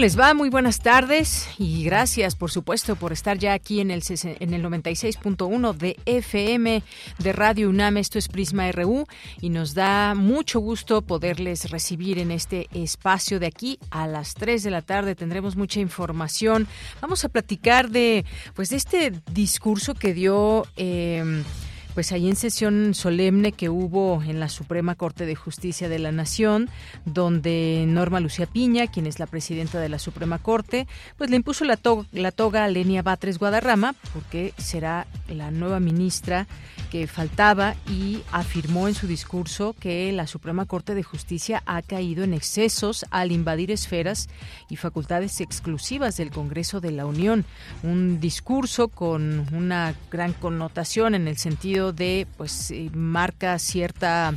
Les va? Muy buenas tardes y gracias, por supuesto, por estar ya aquí en el, en el 96.1 de FM de Radio UNAM. Esto es Prisma RU y nos da mucho gusto poderles recibir en este espacio de aquí a las 3 de la tarde. Tendremos mucha información. Vamos a platicar de, pues, de este discurso que dio. Eh, pues ahí en sesión solemne que hubo en la Suprema Corte de Justicia de la Nación, donde Norma Lucía Piña, quien es la presidenta de la Suprema Corte, pues le impuso la, la toga a Lenia Batres Guadarrama, porque será la nueva ministra que faltaba y afirmó en su discurso que la Suprema Corte de Justicia ha caído en excesos al invadir esferas y facultades exclusivas del Congreso de la Unión. Un discurso con una gran connotación en el sentido de, pues, eh, marca cierta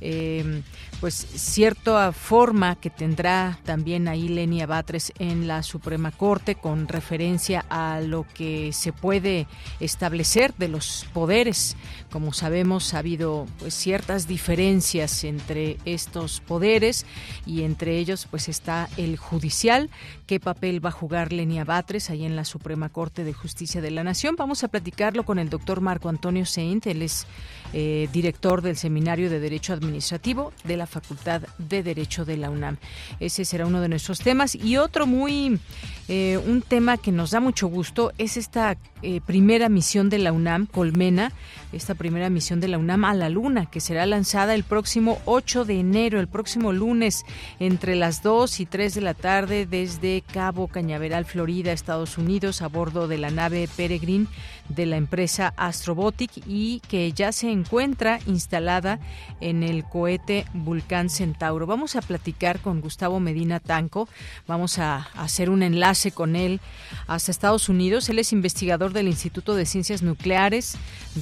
eh, pues cierta forma que tendrá también ahí Lenia Batres en la Suprema Corte con referencia a lo que se puede establecer de los poderes. Como sabemos, ha habido pues ciertas diferencias entre estos poderes y entre ellos pues está el judicial. ¿Qué papel va a jugar Lenia Batres ahí en la Suprema Corte de Justicia de la Nación? Vamos a platicarlo con el doctor Marco Antonio Seint, él es eh, director del Seminario de Derecho Administrativo de la Facultad de Derecho de la UNAM. Ese será uno de nuestros temas. Y otro muy, eh, un tema que nos da mucho gusto es esta eh, primera misión de la UNAM, Colmena, esta primera misión de la UNAM a la Luna, que será lanzada el próximo 8 de enero, el próximo lunes, entre las 2 y 3 de la tarde, desde Cabo Cañaveral, Florida, Estados Unidos, a bordo de la nave Peregrine de la empresa Astrobotic y que ya se encuentra instalada en el cohete Vulcán Centauro. Vamos a platicar con Gustavo Medina Tanco, vamos a hacer un enlace con él hasta Estados Unidos. Él es investigador del Instituto de Ciencias Nucleares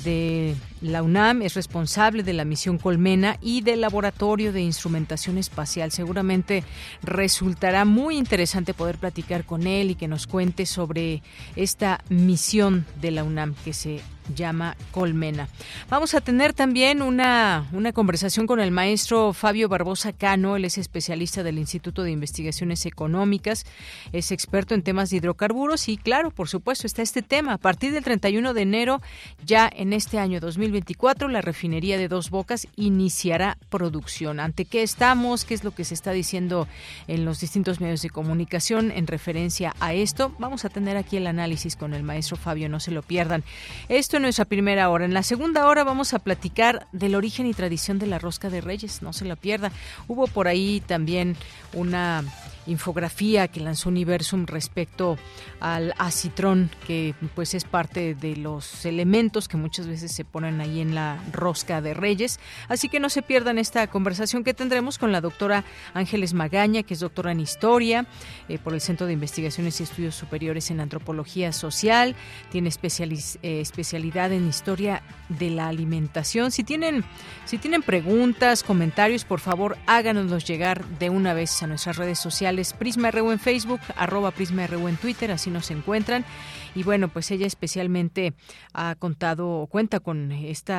de la UNAM, es responsable de la misión Colmena y del Laboratorio de Instrumentación Espacial. Seguramente resultará muy interesante poder platicar con él y que nos cuente sobre esta misión de la UNAM que se llama Colmena. Vamos a tener también una, una conversación con el maestro Fabio Barbosa Cano, él es especialista del Instituto de Investigaciones Económicas, es experto en temas de hidrocarburos y claro, por supuesto, está este tema. A partir del 31 de enero, ya en este año 2024, la refinería de Dos Bocas iniciará producción. ¿Ante qué estamos? ¿Qué es lo que se está diciendo en los distintos medios de comunicación en referencia a esto? Vamos a tener aquí el análisis con el maestro Fabio, no se lo pierdan. Esto en nuestra primera hora. En la segunda hora vamos a platicar del origen y tradición de la rosca de reyes, no se la pierda. Hubo por ahí también una infografía que lanzó Universum respecto al acitrón, que pues es parte de los elementos que muchas veces se ponen ahí en la rosca de Reyes. Así que no se pierdan esta conversación que tendremos con la doctora Ángeles Magaña, que es doctora en historia eh, por el Centro de Investigaciones y Estudios Superiores en Antropología Social, tiene eh, especialidad en historia de la alimentación. Si tienen, si tienen preguntas, comentarios, por favor háganoslos llegar de una vez a nuestras redes sociales Prisma RU en Facebook, arroba Prisma RU en Twitter, así nos encuentran. Y bueno, pues ella especialmente ha contado cuenta con este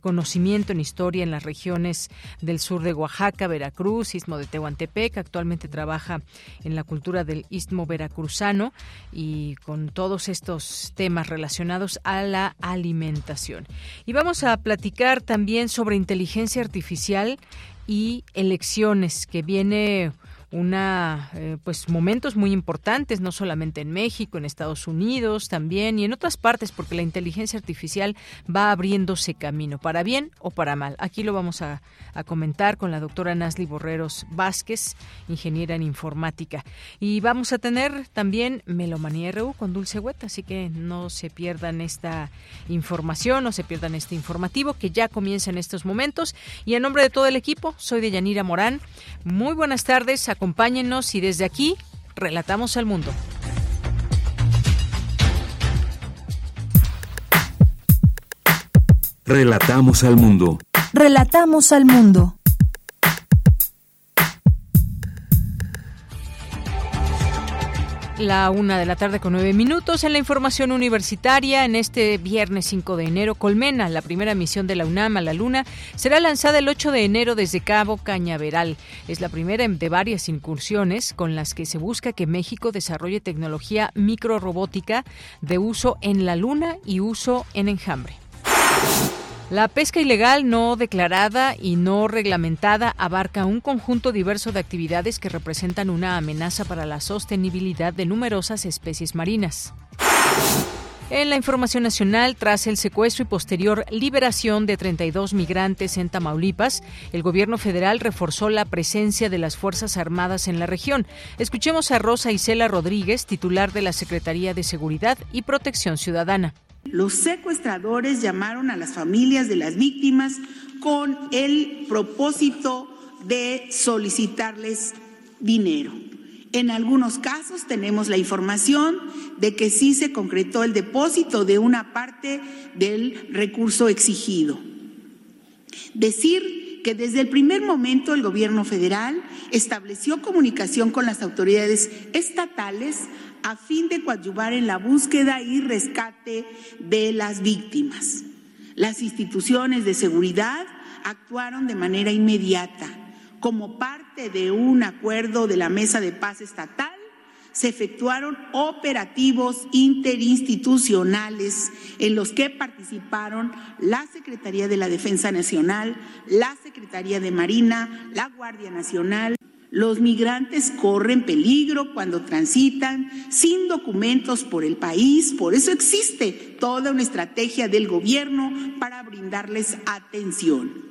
conocimiento en historia en las regiones del sur de Oaxaca, Veracruz, Istmo de Tehuantepec. Actualmente trabaja en la cultura del Istmo veracruzano y con todos estos temas relacionados a la alimentación. Y vamos a platicar también sobre inteligencia artificial y elecciones que viene una eh, pues momentos muy importantes no solamente en México en Estados Unidos también y en otras partes porque la inteligencia artificial va abriéndose camino para bien o para mal. Aquí lo vamos a, a comentar con la doctora Nasli Borreros Vázquez ingeniera en informática. Y vamos a tener también Melomanía RU con Dulce Hueta así que no se pierdan esta información no se pierdan este informativo que ya comienza en estos momentos. Y en nombre de todo el equipo soy de Yanira Morán. Muy buenas tardes Acompáñenos y desde aquí relatamos al mundo. Relatamos al mundo. Relatamos al mundo. La una de la tarde con nueve minutos en la información universitaria. En este viernes 5 de enero, Colmena, la primera misión de la UNAM a la Luna, será lanzada el 8 de enero desde Cabo Cañaveral. Es la primera de varias incursiones con las que se busca que México desarrolle tecnología microrobótica de uso en la Luna y uso en enjambre. La pesca ilegal no declarada y no reglamentada abarca un conjunto diverso de actividades que representan una amenaza para la sostenibilidad de numerosas especies marinas. En la información nacional, tras el secuestro y posterior liberación de 32 migrantes en Tamaulipas, el gobierno federal reforzó la presencia de las Fuerzas Armadas en la región. Escuchemos a Rosa Isela Rodríguez, titular de la Secretaría de Seguridad y Protección Ciudadana. Los secuestradores llamaron a las familias de las víctimas con el propósito de solicitarles dinero. En algunos casos tenemos la información de que sí se concretó el depósito de una parte del recurso exigido. Decir que desde el primer momento el gobierno federal estableció comunicación con las autoridades estatales a fin de coadyuvar en la búsqueda y rescate de las víctimas. Las instituciones de seguridad actuaron de manera inmediata. Como parte de un acuerdo de la Mesa de Paz Estatal, se efectuaron operativos interinstitucionales en los que participaron la Secretaría de la Defensa Nacional, la Secretaría de Marina, la Guardia Nacional. Los migrantes corren peligro cuando transitan sin documentos por el país, por eso existe toda una estrategia del gobierno para brindarles atención.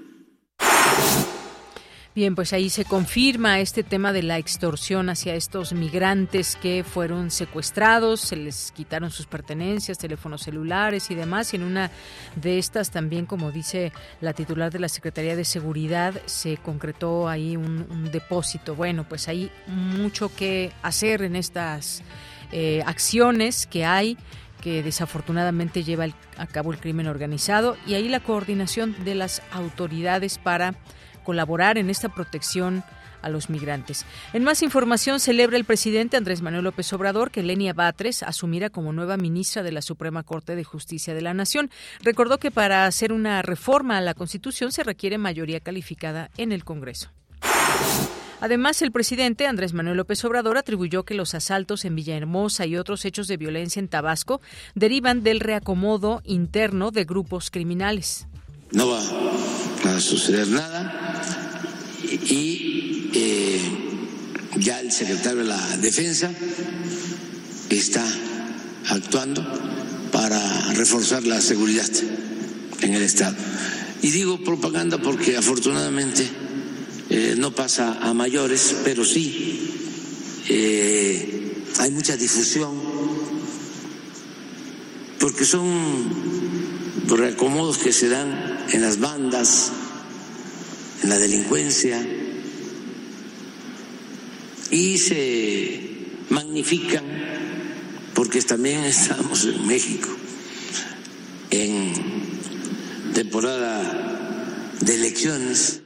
Bien, pues ahí se confirma este tema de la extorsión hacia estos migrantes que fueron secuestrados, se les quitaron sus pertenencias, teléfonos celulares y demás. Y en una de estas también, como dice la titular de la Secretaría de Seguridad, se concretó ahí un, depósito. Bueno, pues hay mucho que hacer en estas eh, acciones que hay que desafortunadamente lleva a cabo el crimen organizado y ahí la coordinación de las autoridades para colaborar en esta protección a los migrantes. En más información, celebra el presidente Andrés Manuel López Obrador que Lenia Batres asumirá como nueva ministra de la Suprema Corte de Justicia de la Nación. Recordó que para hacer una reforma a la Constitución se requiere mayoría calificada en el Congreso. Además, el presidente Andrés Manuel López Obrador atribuyó que los asaltos en Villahermosa y otros hechos de violencia en Tabasco derivan del reacomodo interno de grupos criminales. No va a suceder nada y eh, ya el secretario de la Defensa está actuando para reforzar la seguridad en el Estado. Y digo propaganda porque afortunadamente eh, no pasa a mayores, pero sí eh, hay mucha difusión porque son reacomodos que se dan en las bandas, en la delincuencia y se magnifican porque también estamos en México en temporada de elecciones.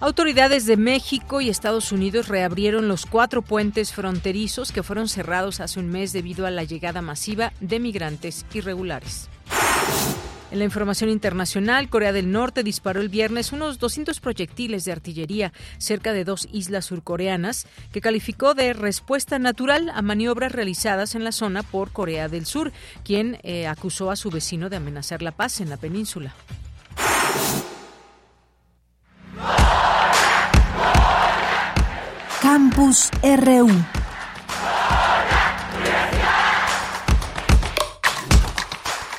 Autoridades de México y Estados Unidos reabrieron los cuatro puentes fronterizos que fueron cerrados hace un mes debido a la llegada masiva de migrantes irregulares. En la información internacional, Corea del Norte disparó el viernes unos 200 proyectiles de artillería cerca de dos islas surcoreanas que calificó de respuesta natural a maniobras realizadas en la zona por Corea del Sur, quien eh, acusó a su vecino de amenazar la paz en la península. Campus RU.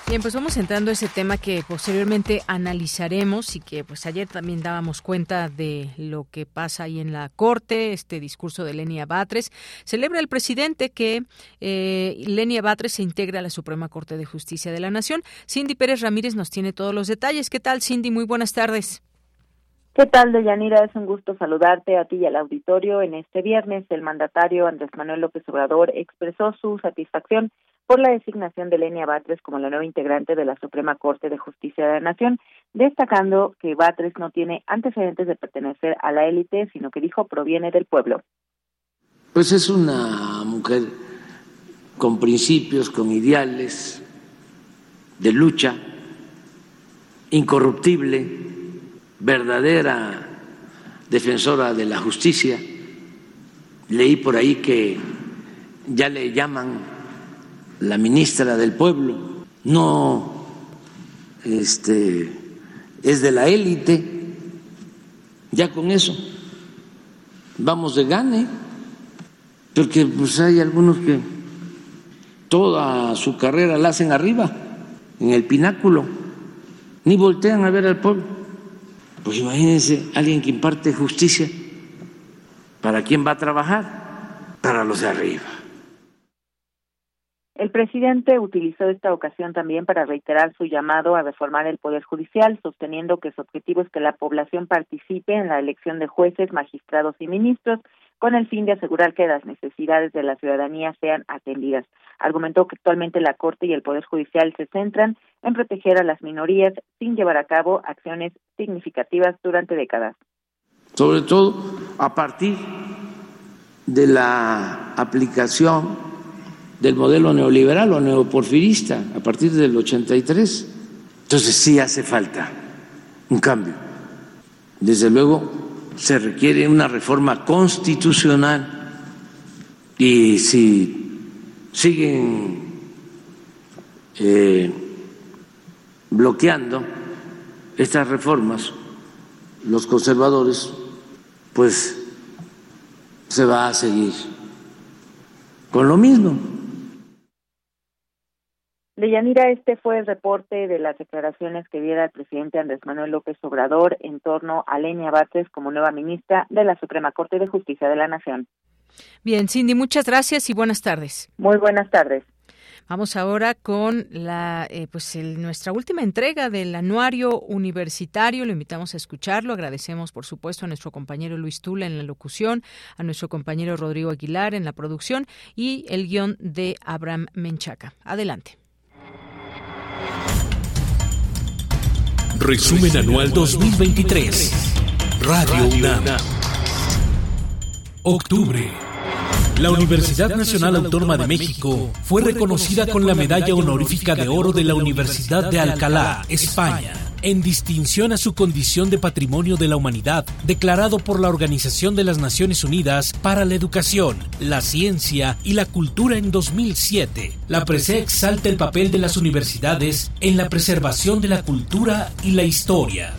Bien, pues vamos entrando a ese tema que posteriormente analizaremos y que pues ayer también dábamos cuenta de lo que pasa ahí en la Corte, este discurso de Lenia Batres. Celebra el presidente que eh, Lenia Batres se integra a la Suprema Corte de Justicia de la Nación. Cindy Pérez Ramírez nos tiene todos los detalles. ¿Qué tal, Cindy? Muy buenas tardes. ¿Qué tal, Deyanira? Es un gusto saludarte a ti y al auditorio. En este viernes, el mandatario Andrés Manuel López Obrador expresó su satisfacción por la designación de Lenia Batres como la nueva integrante de la Suprema Corte de Justicia de la Nación, destacando que Batres no tiene antecedentes de pertenecer a la élite, sino que dijo proviene del pueblo. Pues es una mujer con principios, con ideales de lucha, incorruptible, verdadera defensora de la justicia. Leí por ahí que ya le llaman la ministra del pueblo, no este, es de la élite, ya con eso vamos de gane, porque pues hay algunos que toda su carrera la hacen arriba, en el pináculo, ni voltean a ver al pueblo. Pues imagínense alguien que imparte justicia, ¿para quién va a trabajar? Para los de arriba. El presidente utilizó esta ocasión también para reiterar su llamado a reformar el Poder Judicial, sosteniendo que su objetivo es que la población participe en la elección de jueces, magistrados y ministros, con el fin de asegurar que las necesidades de la ciudadanía sean atendidas. Argumentó que actualmente la Corte y el Poder Judicial se centran en proteger a las minorías sin llevar a cabo acciones significativas durante décadas. Sobre todo a partir de la aplicación del modelo neoliberal o neoporfirista a partir del 83. Entonces sí hace falta un cambio. Desde luego se requiere una reforma constitucional y si siguen eh, bloqueando estas reformas los conservadores, pues se va a seguir con lo mismo. Deyanira, este fue el reporte de las declaraciones que diera el presidente Andrés Manuel López Obrador en torno a Lenia Batres como nueva ministra de la Suprema Corte de Justicia de la Nación. Bien, Cindy, muchas gracias y buenas tardes. Muy buenas tardes. Vamos ahora con la, eh, pues nuestra última entrega del anuario universitario. Lo invitamos a escucharlo. Agradecemos, por supuesto, a nuestro compañero Luis Tula en la locución, a nuestro compañero Rodrigo Aguilar en la producción y el guion de Abraham Menchaca. Adelante. Resumen Anual 2023. Radio UNAM. Octubre. La Universidad Nacional Autónoma de México fue reconocida con la medalla honorífica de oro de la Universidad de Alcalá, España en distinción a su condición de patrimonio de la humanidad, declarado por la Organización de las Naciones Unidas para la Educación, la Ciencia y la Cultura en 2007. La PRESE exalta el papel de las universidades en la preservación de la cultura y la historia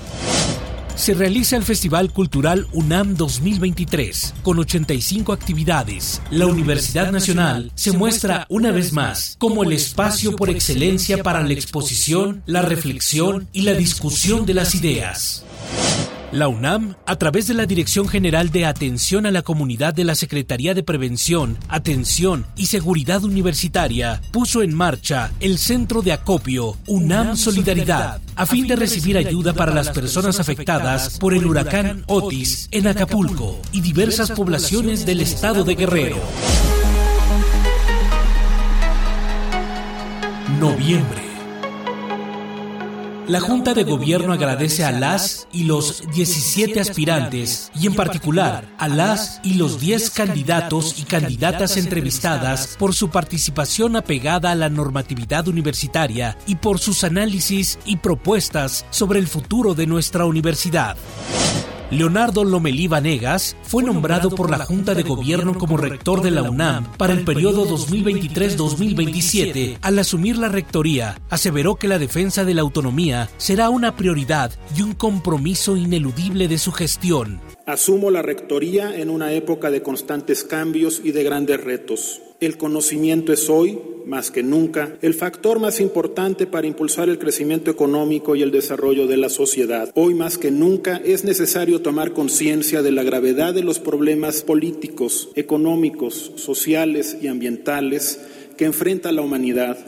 se realiza el Festival Cultural UNAM 2023, con 85 actividades. La Universidad Nacional se muestra una vez más como el espacio por excelencia para la exposición, la reflexión y la discusión de las ideas. La UNAM, a través de la Dirección General de Atención a la Comunidad de la Secretaría de Prevención, Atención y Seguridad Universitaria, puso en marcha el Centro de Acopio UNAM Solidaridad, a fin de recibir ayuda para las personas afectadas por el huracán Otis en Acapulco y diversas poblaciones del estado de Guerrero. Noviembre la Junta de Gobierno agradece a las y los 17 aspirantes y en particular a las y los 10 candidatos y candidatas entrevistadas por su participación apegada a la normatividad universitaria y por sus análisis y propuestas sobre el futuro de nuestra universidad. Leonardo Lomelí Vanegas fue nombrado por la Junta de Gobierno como rector de la UNAM para el periodo 2023-2027. Al asumir la rectoría, aseveró que la defensa de la autonomía será una prioridad y un compromiso ineludible de su gestión. Asumo la rectoría en una época de constantes cambios y de grandes retos. El conocimiento es hoy, más que nunca, el factor más importante para impulsar el crecimiento económico y el desarrollo de la sociedad. Hoy más que nunca es necesario tomar conciencia de la gravedad de los problemas políticos, económicos, sociales y ambientales que enfrenta la humanidad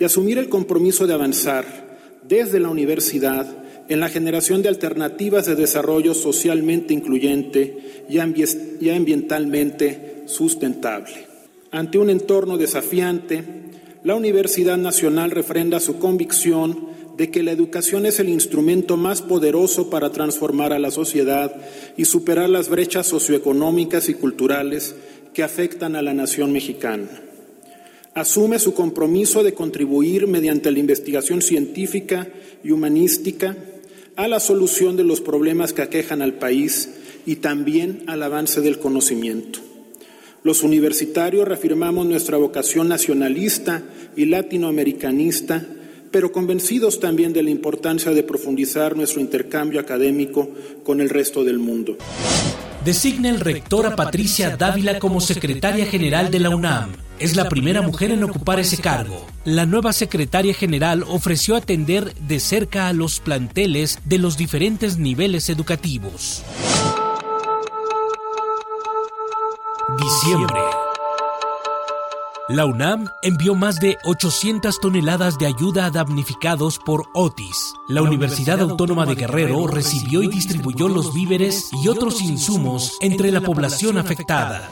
y asumir el compromiso de avanzar desde la universidad en la generación de alternativas de desarrollo socialmente incluyente y ambientalmente sustentable. Ante un entorno desafiante, la Universidad Nacional refrenda su convicción de que la educación es el instrumento más poderoso para transformar a la sociedad y superar las brechas socioeconómicas y culturales que afectan a la nación mexicana. Asume su compromiso de contribuir mediante la investigación científica y humanística a la solución de los problemas que aquejan al país y también al avance del conocimiento. Los universitarios reafirmamos nuestra vocación nacionalista y latinoamericanista, pero convencidos también de la importancia de profundizar nuestro intercambio académico con el resto del mundo. Designa el rector a Patricia Dávila como secretaria general de la UNAM. Es la primera mujer en ocupar ese cargo. La nueva secretaria general ofreció atender de cerca a los planteles de los diferentes niveles educativos. Diciembre. La UNAM envió más de 800 toneladas de ayuda a damnificados por Otis. La Universidad Autónoma de Guerrero recibió y distribuyó los víveres y otros insumos entre la población afectada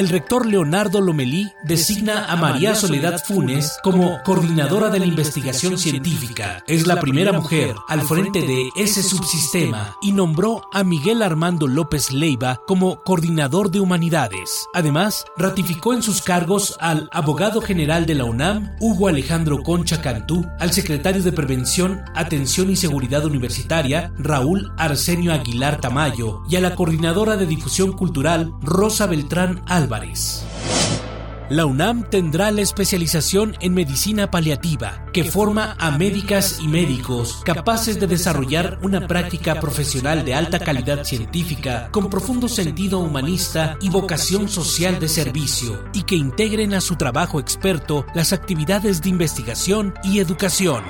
el rector Leonardo Lomelí designa a María Soledad Funes como coordinadora de la investigación científica. Es la primera mujer al frente de ese subsistema y nombró a Miguel Armando López Leiva como coordinador de humanidades. Además, ratificó en sus cargos al abogado general de la UNAM, Hugo Alejandro Concha Cantú, al secretario de Prevención, Atención y Seguridad Universitaria, Raúl Arsenio Aguilar Tamayo, y a la coordinadora de difusión cultural, Rosa Beltrán Alba. La UNAM tendrá la especialización en medicina paliativa, que forma a médicas y médicos capaces de desarrollar una práctica profesional de alta calidad científica, con profundo sentido humanista y vocación social de servicio, y que integren a su trabajo experto las actividades de investigación y educación.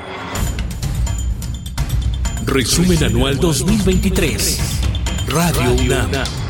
Resumen Anual 2023. Radio UNAM.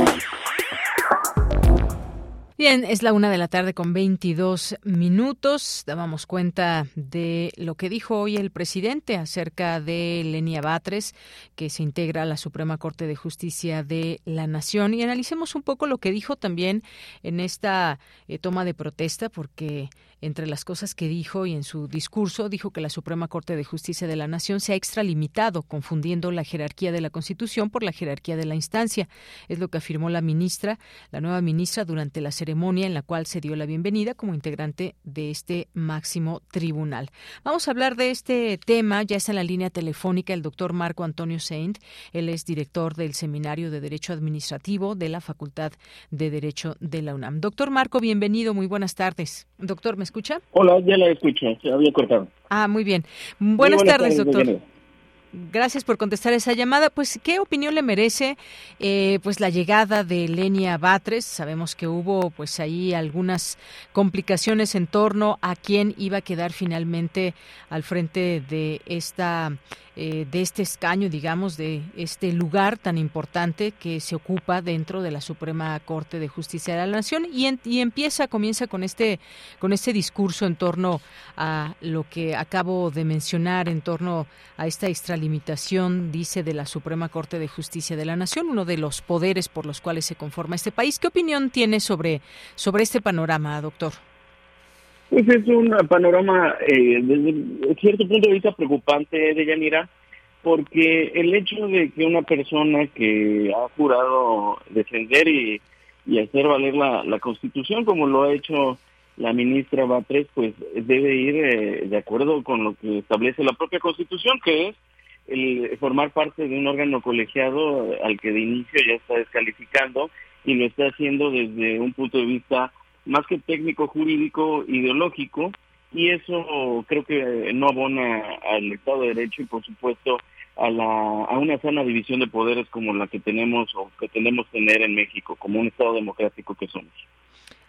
Bien, es la una de la tarde con 22 minutos. Dábamos cuenta de lo que dijo hoy el presidente acerca de Lenia Batres, que se integra a la Suprema Corte de Justicia de la Nación. Y analicemos un poco lo que dijo también en esta eh, toma de protesta, porque entre las cosas que dijo y en su discurso dijo que la Suprema Corte de Justicia de la Nación se ha extralimitado, confundiendo la jerarquía de la Constitución por la jerarquía de la instancia. Es lo que afirmó la ministra, la nueva ministra, durante la ceremonia en la cual se dio la bienvenida como integrante de este máximo tribunal. Vamos a hablar de este tema. Ya está en la línea telefónica el doctor Marco Antonio Saint. Él es director del Seminario de Derecho Administrativo de la Facultad de Derecho de la UNAM. Doctor Marco, bienvenido. Muy buenas tardes. Doctor, ¿me escucha? Hola, ya la escucho, se había cortado. Ah, muy bien. Buenas, tardes, doctor. Gracias por contestar esa llamada. Pues, ¿qué opinión le merece eh, pues la llegada de Lenia Batres? Sabemos que hubo pues ahí algunas complicaciones en torno a quién iba a quedar finalmente al frente de esta eh, de este escaño, digamos, de este lugar tan importante que se ocupa dentro de la Suprema Corte de Justicia de la Nación y, y empieza, comienza con este, con este discurso en torno a lo que acabo de mencionar, en torno a esta extralimitación, dice, de la Suprema Corte de Justicia de la Nación, uno de los poderes por los cuales se conforma este país. ¿Qué opinión tiene sobre, sobre este panorama, doctor? Pues es un panorama eh, desde cierto punto de vista preocupante, de Yanira, porque el hecho de que una persona que ha jurado defender y, hacer valer la, Constitución, como lo ha hecho la ministra Batres, pues debe ir eh, de acuerdo con lo que establece la propia Constitución, que es el formar parte de un órgano colegiado al que de inicio ya está descalificando y lo está haciendo desde un punto de vista más que técnico, jurídico, ideológico, y eso creo que no abona al Estado de Derecho y por supuesto a, la, a una sana división de poderes como la que tenemos o que tenemos tener en México, como un Estado democrático que somos.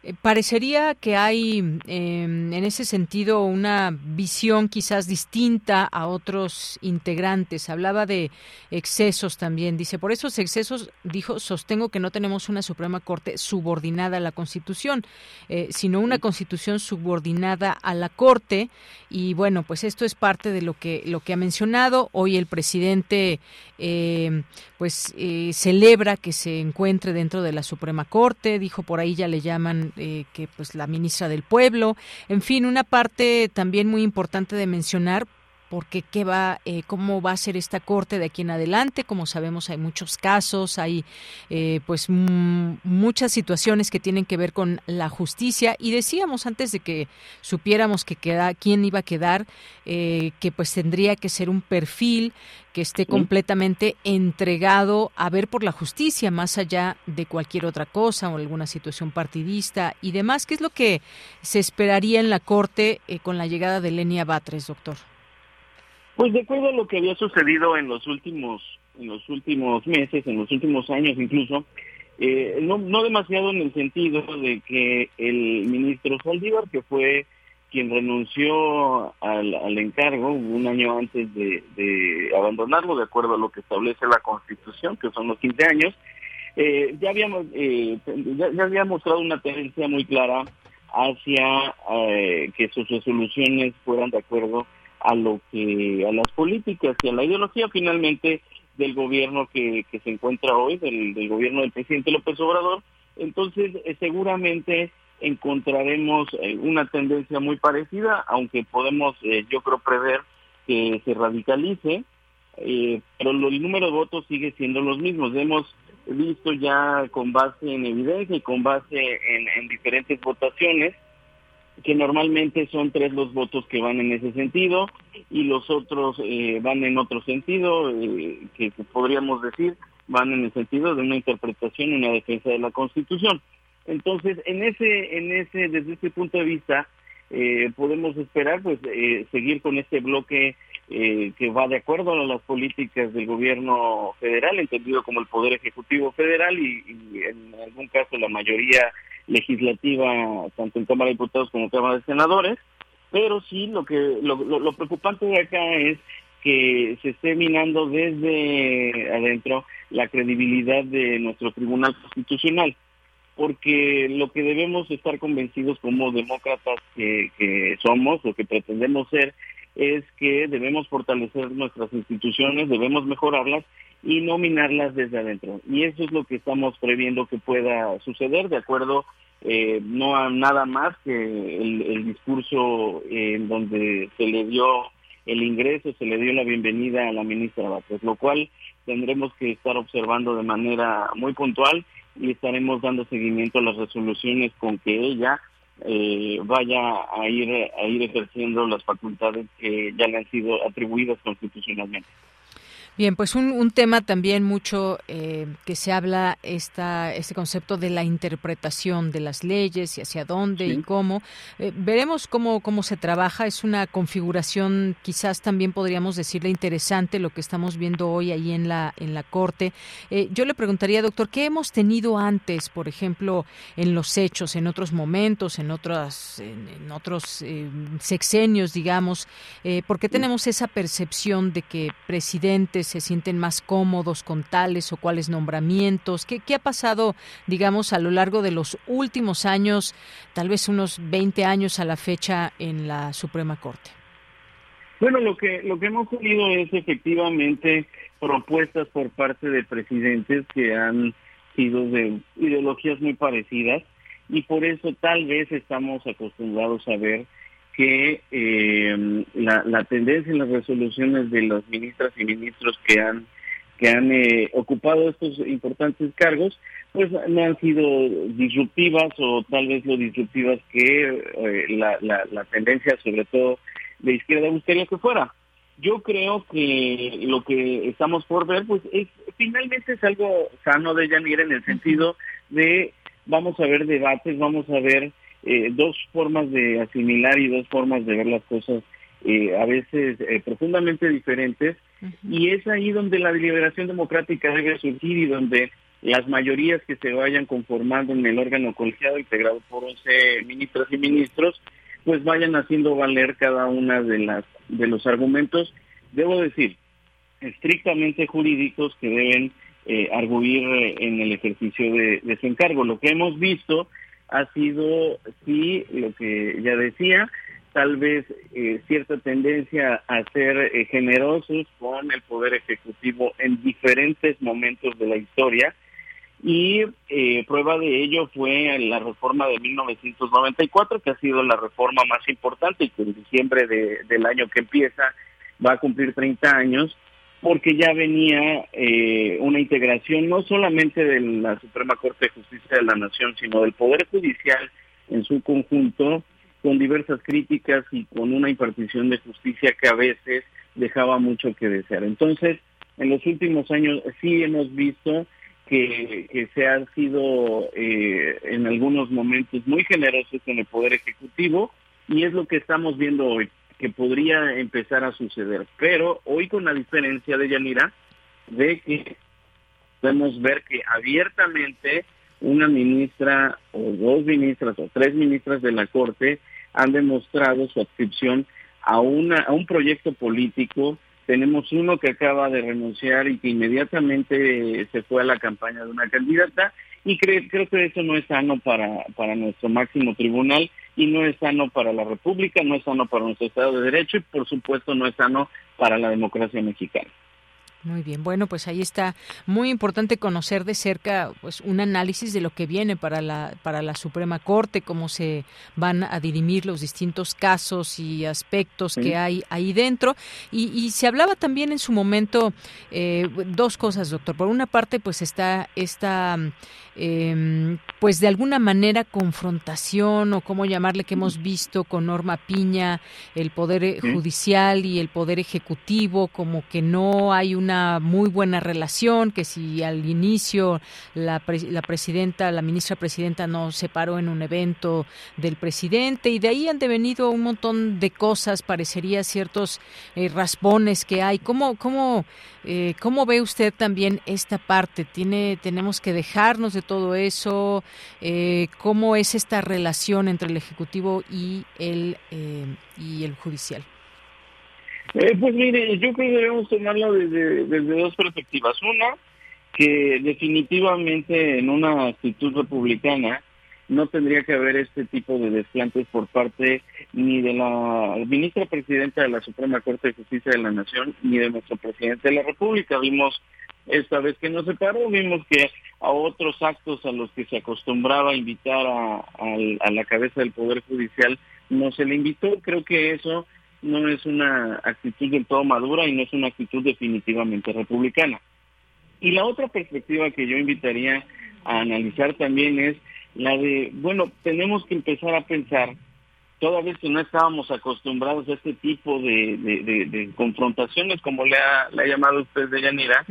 Eh, parecería que hay em, en ese sentido una visión quizás distinta a otros integrantes. Hablaba de excesos también. Dice, por esos excesos, dijo, sostengo que no tenemos una Suprema Corte subordinada a la Constitución, eh, sino una Constitución subordinada a la Corte. Y bueno, pues esto es parte de lo que, lo que ha mencionado. Hoy el presidente em, pues eh, celebra que se encuentre dentro de la Suprema Corte. Dijo, por ahí ya le llaman eh, que pues la ministra del Pueblo, en fin, una parte también muy importante de mencionar porque qué va, eh, cómo va a ser esta corte de aquí en adelante. Como sabemos, hay muchos casos, hay eh, pues muchas situaciones que tienen que ver con la justicia. Y decíamos antes de que supiéramos que queda, quién iba a quedar, eh, que pues tendría que ser un perfil que esté completamente entregado a ver por la justicia, más allá de cualquier otra cosa o alguna situación partidista y demás. ¿Qué es lo que se esperaría en la corte con la llegada de Lenia Batres, doctor? Pues de acuerdo a lo que había sucedido en los últimos, en los últimos meses, en los últimos años incluso, eh, no, no demasiado en el sentido de que el ministro Saldívar, que fue quien renunció al, encargo un año antes de, abandonarlo, de acuerdo a lo que establece la Constitución, que son los 15 años, eh, ya, habíamos, eh, ya, había mostrado una tendencia muy clara hacia que sus resoluciones fueran de acuerdo a lo que a las políticas y a la ideología finalmente del gobierno que, que se encuentra hoy, del, gobierno del presidente López Obrador. Entonces, eh, seguramente encontraremos eh, una tendencia muy parecida, aunque podemos, eh, yo creo, prever que se radicalice, pero el número de votos sigue siendo los mismos. Hemos visto ya con base en evidencia y con base en diferentes votaciones que normalmente son tres los votos que van en ese sentido y los otros eh, van en otro sentido, eh, que, podríamos decir van en el sentido de una interpretación y una defensa de la Constitución. Entonces, en ese, en ese, desde ese punto de vista, eh, podemos esperar, pues, seguir con este bloque que va de acuerdo a las políticas del gobierno federal, entendido como el poder ejecutivo federal y, y en algún caso la mayoría legislativa, tanto en Cámara de Diputados como en Cámara de Senadores, pero sí lo que lo, preocupante de acá es que se esté minando desde adentro la credibilidad de nuestro Tribunal Constitucional, porque lo que debemos estar convencidos como demócratas que, que somos o que pretendemos ser es que debemos fortalecer nuestras instituciones, debemos mejorarlas y nominarlas desde adentro. Y eso es lo que estamos previendo que pueda suceder, de acuerdo eh, no a nada más que el, discurso en donde se le dio el ingreso, se le dio la bienvenida a la ministra Vázquez, lo cual tendremos que estar observando de manera muy puntual y estaremos dando seguimiento a las resoluciones con que ella eh, vaya a ir a ir ejerciendo las facultades que ya le han sido atribuidas constitucionalmente. Bien, pues un, tema también mucho eh, que se habla esta, este concepto de la interpretación de las leyes y hacia dónde y cómo. Eh, veremos cómo, cómo se trabaja. Es una configuración, quizás también podríamos decirle interesante lo que estamos viendo hoy ahí en la, en la Corte. Eh, yo le preguntaría, doctor, ¿qué hemos tenido antes, por ejemplo, en los hechos, en otros momentos, en, otras, en, otros sexenios, digamos? ¿Por qué tenemos esa percepción de que presidentes se sienten más cómodos con tales o cuales nombramientos? ¿Qué, ha pasado, digamos, a lo largo de los últimos años, tal vez unos 20 años a la fecha en la Suprema Corte? Bueno, lo que lo que hemos tenido es efectivamente propuestas por parte de presidentes que han sido de ideologías muy parecidas y por eso tal vez estamos acostumbrados a ver que eh, la, tendencia en las resoluciones de los ministras y ministros que han que han eh, ocupado estos importantes cargos, pues no han sido disruptivas o tal vez lo disruptivas que eh, la, la, tendencia, sobre todo de izquierda, gustaría que fuera. Yo creo que lo que estamos por ver, pues es, finalmente es algo sano de Yanira en el sentido de vamos a ver debates, vamos a ver eh, dos formas de asimilar y dos formas de ver las cosas eh, a veces eh, profundamente diferentes y es ahí donde la deliberación democrática debe surgir y donde las mayorías que se vayan conformando en el órgano colegiado integrado por 11 ministras y ministros pues vayan haciendo valer cada una de las de los argumentos debo decir estrictamente jurídicos que deben eh, arguir en el ejercicio de, de su encargo. Lo que hemos visto ha sido, sí, lo que ya decía, tal vez eh, cierta tendencia a ser eh, generosos con el poder ejecutivo en diferentes momentos de la historia. Y eh, prueba de ello fue la reforma de 1994 que ha sido la reforma más importante y que en diciembre del año que empieza va a cumplir 30 años porque ya venía eh, una integración no solamente de la Suprema Corte de Justicia de la Nación, sino del Poder Judicial en su conjunto, con diversas críticas y con una impartición de justicia que a veces dejaba mucho que desear. Entonces, en los últimos años sí hemos visto que, se han sido eh, en algunos momentos muy generosos en el Poder Ejecutivo y es lo que estamos viendo hoy que podría empezar a suceder. Pero hoy con la diferencia de Yanira, de que podemos ver que abiertamente una ministra o dos ministras o tres ministras de la Corte han demostrado su adscripción a, una, a un proyecto político. Tenemos uno que acaba de renunciar y que inmediatamente se fue a la campaña de una candidata y creo, creo que eso no es sano para, para nuestro máximo tribunal y no es sano para la República, no es sano para nuestro Estado de Derecho y por supuesto no es sano para la democracia mexicana. Muy bien, bueno, pues ahí está. Muy importante conocer de cerca pues un análisis de lo que viene para la para la Suprema Corte, cómo se van a dirimir los distintos casos y aspectos que hay ahí dentro. Y, se hablaba también en su momento eh, dos cosas, doctor. Por una parte, pues está esta eh, pues de alguna manera confrontación o cómo llamarle que hemos visto con Norma Piña, el poder judicial y el poder ejecutivo, como que no hay una muy buena relación, que si al inicio la, la presidenta, la ministra presidenta no se paró en un evento del presidente y de ahí han devenido un montón de cosas, parecería ciertos eh, raspones que hay. ¿Cómo, cómo, eh, ¿Cómo ve usted también esta parte? ¿Tiene, ¿Tenemos que dejarnos de todo eso? Eh, ¿Cómo es esta relación entre el Ejecutivo y el, y el Judicial? Eh, pues mire, yo creo que debemos tomarlo desde, desde dos perspectivas. Una, que definitivamente en una actitud republicana no tendría que haber este tipo de desplantes por parte ni de la ministra presidenta de la Suprema Corte de Justicia de la Nación ni de nuestro presidente de la República. Vimos esta vez que no se paró, vimos que a otros actos a los que se acostumbraba invitar a, a la cabeza del Poder Judicial no se le invitó. Creo que eso no es una actitud del todo madura y no es una actitud definitivamente republicana. Y la otra perspectiva que yo invitaría a analizar también es la de, bueno, tenemos que empezar a pensar toda vez que no estábamos acostumbrados a este tipo de, confrontaciones, como le ha, llamado usted de Yanira,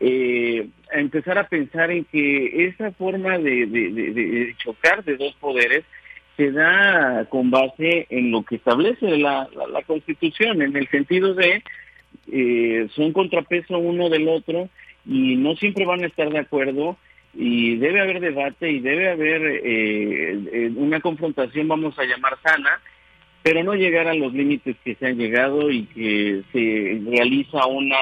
eh, a empezar a pensar en que esa forma de, chocar de dos poderes se da con base en lo que establece la, Constitución, en el sentido de eh, son contrapeso uno del otro y no siempre van a estar de acuerdo y debe haber debate y debe haber eh, eh, una confrontación, vamos a llamar sana, pero no llegar a los límites que se han llegado y que se realiza una,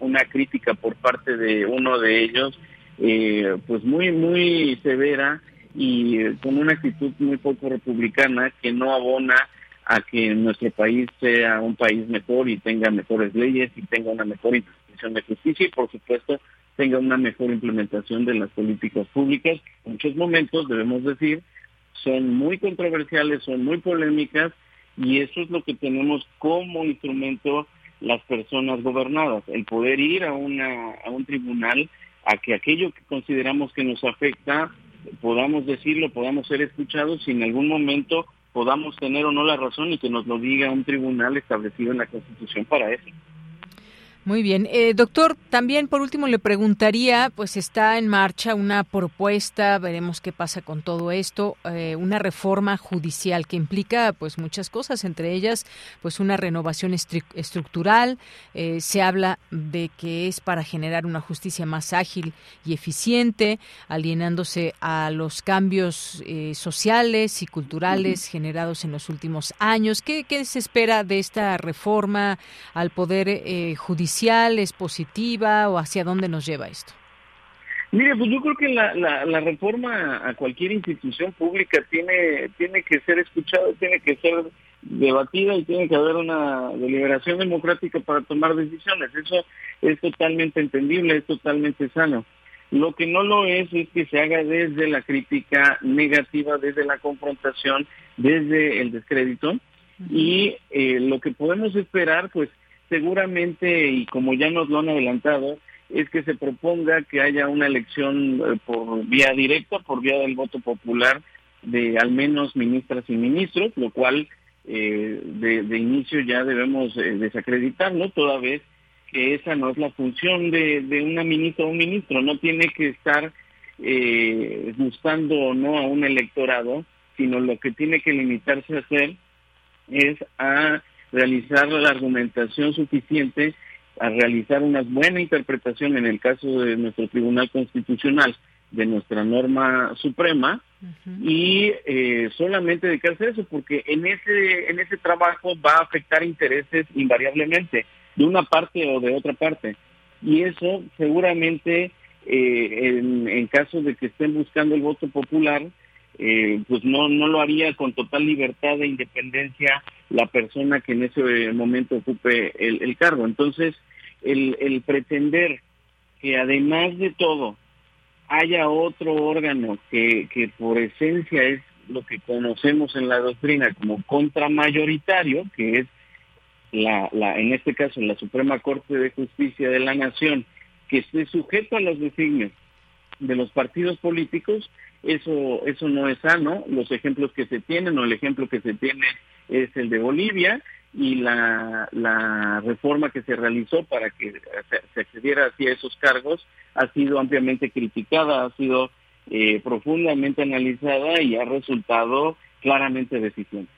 una crítica por parte de uno de ellos, eh, pues muy, muy severa y con una actitud muy poco republicana que no abona a que nuestro país sea un país mejor y tenga mejores leyes y tenga una mejor institución de justicia y por supuesto tenga una mejor implementación de las políticas públicas. En muchos momentos, debemos decir, son muy controversiales, son muy polémicas y eso es lo que tenemos como instrumento las personas gobernadas, el poder ir a, una, a un tribunal a que aquello que consideramos que nos afecta podamos decirlo, podamos ser escuchados y en algún momento podamos tener o no la razón y que nos lo diga un tribunal establecido en la Constitución para eso. Muy bien. Eh, doctor, también por último le preguntaría, pues está en marcha una propuesta, veremos qué pasa con todo esto, eh, una reforma judicial que implica pues muchas cosas, entre ellas pues una renovación estructural, eh, se habla de que es para generar una justicia más ágil y eficiente, alienándose a los cambios sociales y culturales generados en los últimos años. ¿Qué, ¿Qué, se espera de esta reforma al poder judicial? Es positiva o hacia dónde nos lleva esto? Mire, pues yo creo que la, la, reforma a cualquier institución pública tiene, tiene que ser escuchada, tiene que ser debatida y tiene que haber una deliberación democrática para tomar decisiones. Eso es totalmente entendible, es totalmente sano. Lo que no lo es es que se haga desde la crítica negativa, desde la confrontación, desde el descrédito. Y eh, lo que podemos esperar, pues, seguramente, y como ya nos lo han adelantado, es que se proponga que haya una elección eh, por vía directa, por vía del voto popular, de al menos ministras y ministros, lo cual eh, de, inicio ya debemos eh, desacreditarlo, toda vez que esa no es la función de, de una ministra o un ministro, no tiene que estar eh, gustando o no a un electorado, sino lo que tiene que limitarse a hacer es a realizar la argumentación suficiente a realizar una buena interpretación en el caso de nuestro Tribunal Constitucional de nuestra norma suprema y eh, solamente dedicarse a eso porque en ese en ese trabajo va a afectar intereses invariablemente de una parte o de otra parte. Y eso seguramente eh, en, en caso de que estén buscando el voto popular eh, pues no, no lo haría con total libertad e independencia la persona que en ese momento ocupe el, cargo. Entonces, el, el pretender que además de todo haya otro órgano que, que por esencia es lo que conocemos en la doctrina como contramayoritario, que es la, la, en este caso la Suprema Corte de Justicia de la Nación, que esté sujeto a los designios de los partidos políticos, eso, eso no es sano. Los ejemplos que se tienen o el ejemplo que se tiene es el de Bolivia y la, la reforma que se realizó para que se, accediera así a esos cargos ha sido ampliamente criticada, ha sido eh, profundamente analizada y ha resultado claramente deficiente.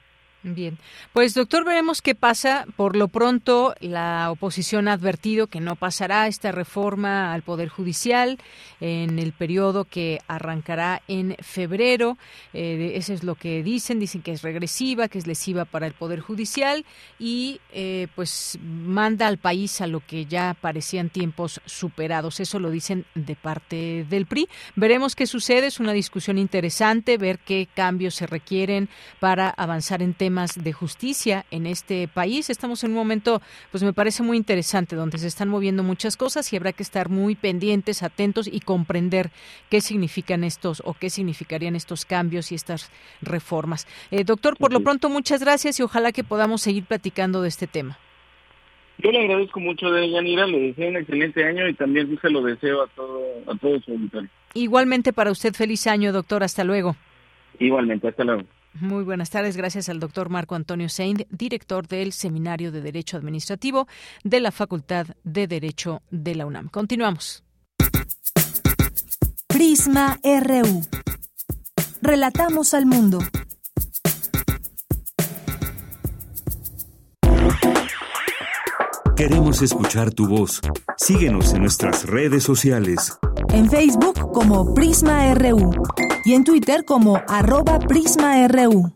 Bien, pues doctor, veremos qué pasa. Por lo pronto, la oposición ha advertido que no pasará esta reforma al Poder Judicial en el periodo que arrancará en febrero. Eh, eso es lo que dicen, dicen que es regresiva, que es lesiva para el Poder Judicial y eh, pues manda al país a lo que ya parecían tiempos superados. Eso lo dicen de parte del PRI. Veremos qué sucede, es una discusión interesante, ver qué cambios se requieren para avanzar en temas temas de justicia en este país. Estamos en un momento, pues me parece muy interesante, donde se están moviendo muchas cosas y habrá que estar muy pendientes, atentos y comprender qué significan estos o qué significarían estos cambios y estas reformas. Eh, doctor, por lo pronto, muchas gracias y ojalá que podamos seguir platicando de este tema. Yo le agradezco mucho de Yanira, le deseo un excelente año y también se lo deseo a todo, a todo su auditorio. Igualmente para usted, feliz año, doctor. Hasta luego. Igualmente, hasta luego. Muy buenas tardes. Gracias al doctor Marco Antonio Saint, director del Seminario de Derecho Administrativo de la Facultad de Derecho de la UNAM. Continuamos. Prisma RU. Relatamos al mundo. Queremos escuchar tu voz. Síguenos en nuestras redes sociales. En Facebook como Prisma RU y en Twitter como arroba PrismaRU.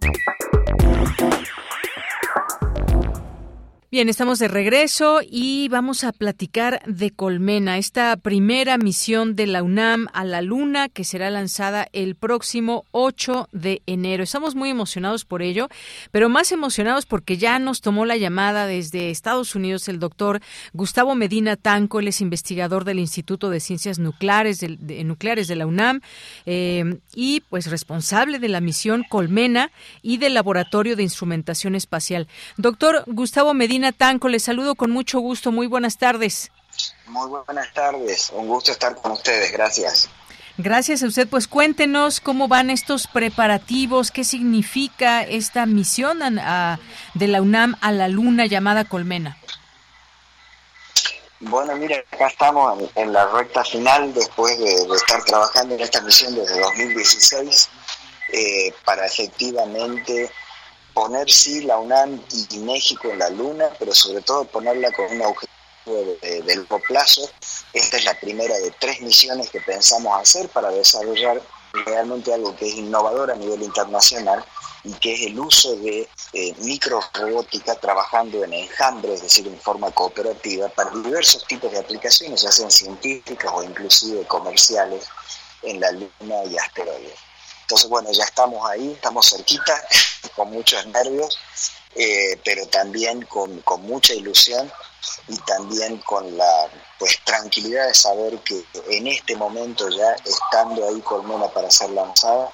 Bien, estamos de regreso y vamos a platicar de Colmena, esta primera misión de la UNAM a la Luna que será lanzada el próximo 8 de enero. Estamos muy emocionados por ello, pero más emocionados porque ya nos tomó la llamada desde Estados Unidos el doctor Gustavo Medina Tanco, él es investigador del Instituto de Ciencias Nucleares de, Nucleares de la UNAM eh, y pues responsable de la misión Colmena y del Laboratorio de Instrumentación Espacial. Doctor Gustavo Medina Tanco, les saludo con mucho gusto. Muy buenas tardes. Muy buenas tardes. Un gusto estar con ustedes. Gracias. Gracias a usted. Pues cuéntenos cómo van estos preparativos, qué significa esta misión de la UNAM a la Luna llamada Colmena. Bueno, mira, acá estamos en, la recta final después de, estar trabajando en esta misión desde 2016 eh, para efectivamente poner sí la UNAM y México en la luna, pero sobre todo ponerla con un objetivo de, largo plazo. Esta es la primera de tres misiones que pensamos hacer para desarrollar realmente algo que es innovador a nivel internacional y que es el uso de eh, microrobótica trabajando en enjambre, es decir, en forma cooperativa, para diversos tipos de aplicaciones, ya sean científicas o inclusive comerciales, en la Luna y asteroides. Entonces, bueno, ya estamos ahí, estamos cerquita, con muchos nervios, eh, pero también con, mucha ilusión y también con la pues tranquilidad de saber que en este momento ya estando ahí Colmena para ser lanzada,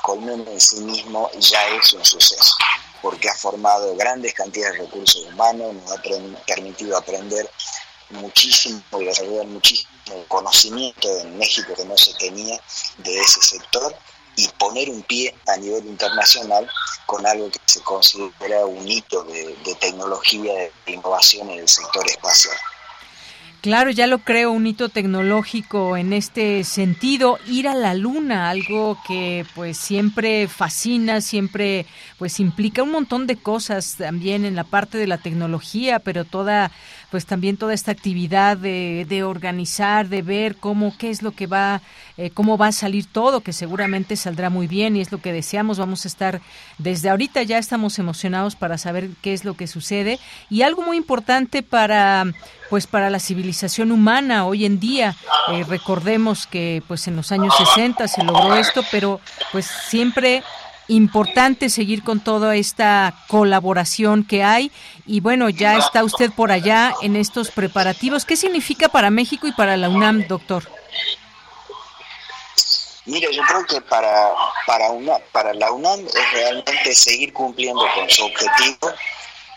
Colmena en sí mismo ya es un suceso, porque ha formado grandes cantidades de recursos humanos, nos ha permitido aprender muchísimo y desarrollar muchísimo conocimiento en México que no se tenía de ese sector y poner un pie a nivel internacional con algo que se considera un hito de, tecnología, de innovación en el sector espacial. Claro, ya lo creo, un hito tecnológico en este sentido, ir a la luna, algo que pues siempre fascina, siempre pues implica un montón de cosas también en la parte de la tecnología, pero toda pues también toda esta actividad de, de organizar, de ver cómo, qué es lo que va, eh, cómo va a salir todo, que seguramente saldrá muy bien y es lo que deseamos. Vamos a estar desde ahorita ya estamos emocionados para saber qué es lo que sucede y algo muy importante para pues para la civilización humana hoy en día. Eh, recordemos que pues en los años 60 se logró esto, pero pues siempre importante seguir con toda esta colaboración que hay y bueno, ya está usted por allá en estos preparativos. ¿Qué significa para México y para la UNAM, doctor? Mire, yo creo que para, para, una, para la UNAM es realmente seguir cumpliendo con su objetivo,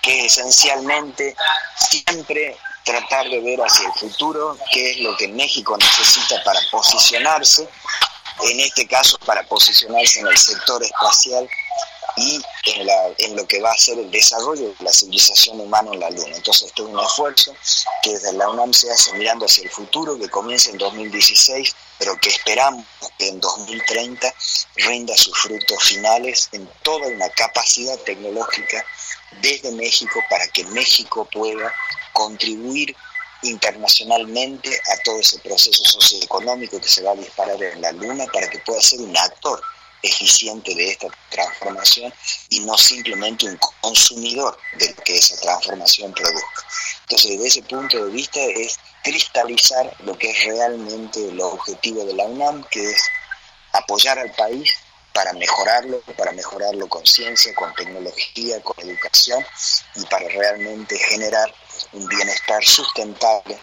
que esencialmente siempre tratar de ver hacia el futuro qué es lo que México necesita para posicionarse en este caso para posicionarse en el sector espacial y en, la, en lo que va a ser el desarrollo de la civilización humana en la Luna. Entonces, esto es un esfuerzo que desde la UNAM se hace mirando hacia el futuro, que comienza en 2016, pero que esperamos que en 2030 rinda sus frutos finales en toda una capacidad tecnológica desde México para que México pueda contribuir internacionalmente a todo ese proceso socioeconómico que se va a disparar en la Luna para que pueda ser un actor eficiente de esta transformación y no simplemente un consumidor de lo que esa transformación produzca. Entonces, desde ese punto de vista es cristalizar lo que es realmente el objetivo de la UNAM, que es apoyar al país para mejorarlo, para mejorarlo con ciencia, con tecnología, con educación y para realmente generar un bienestar sustentable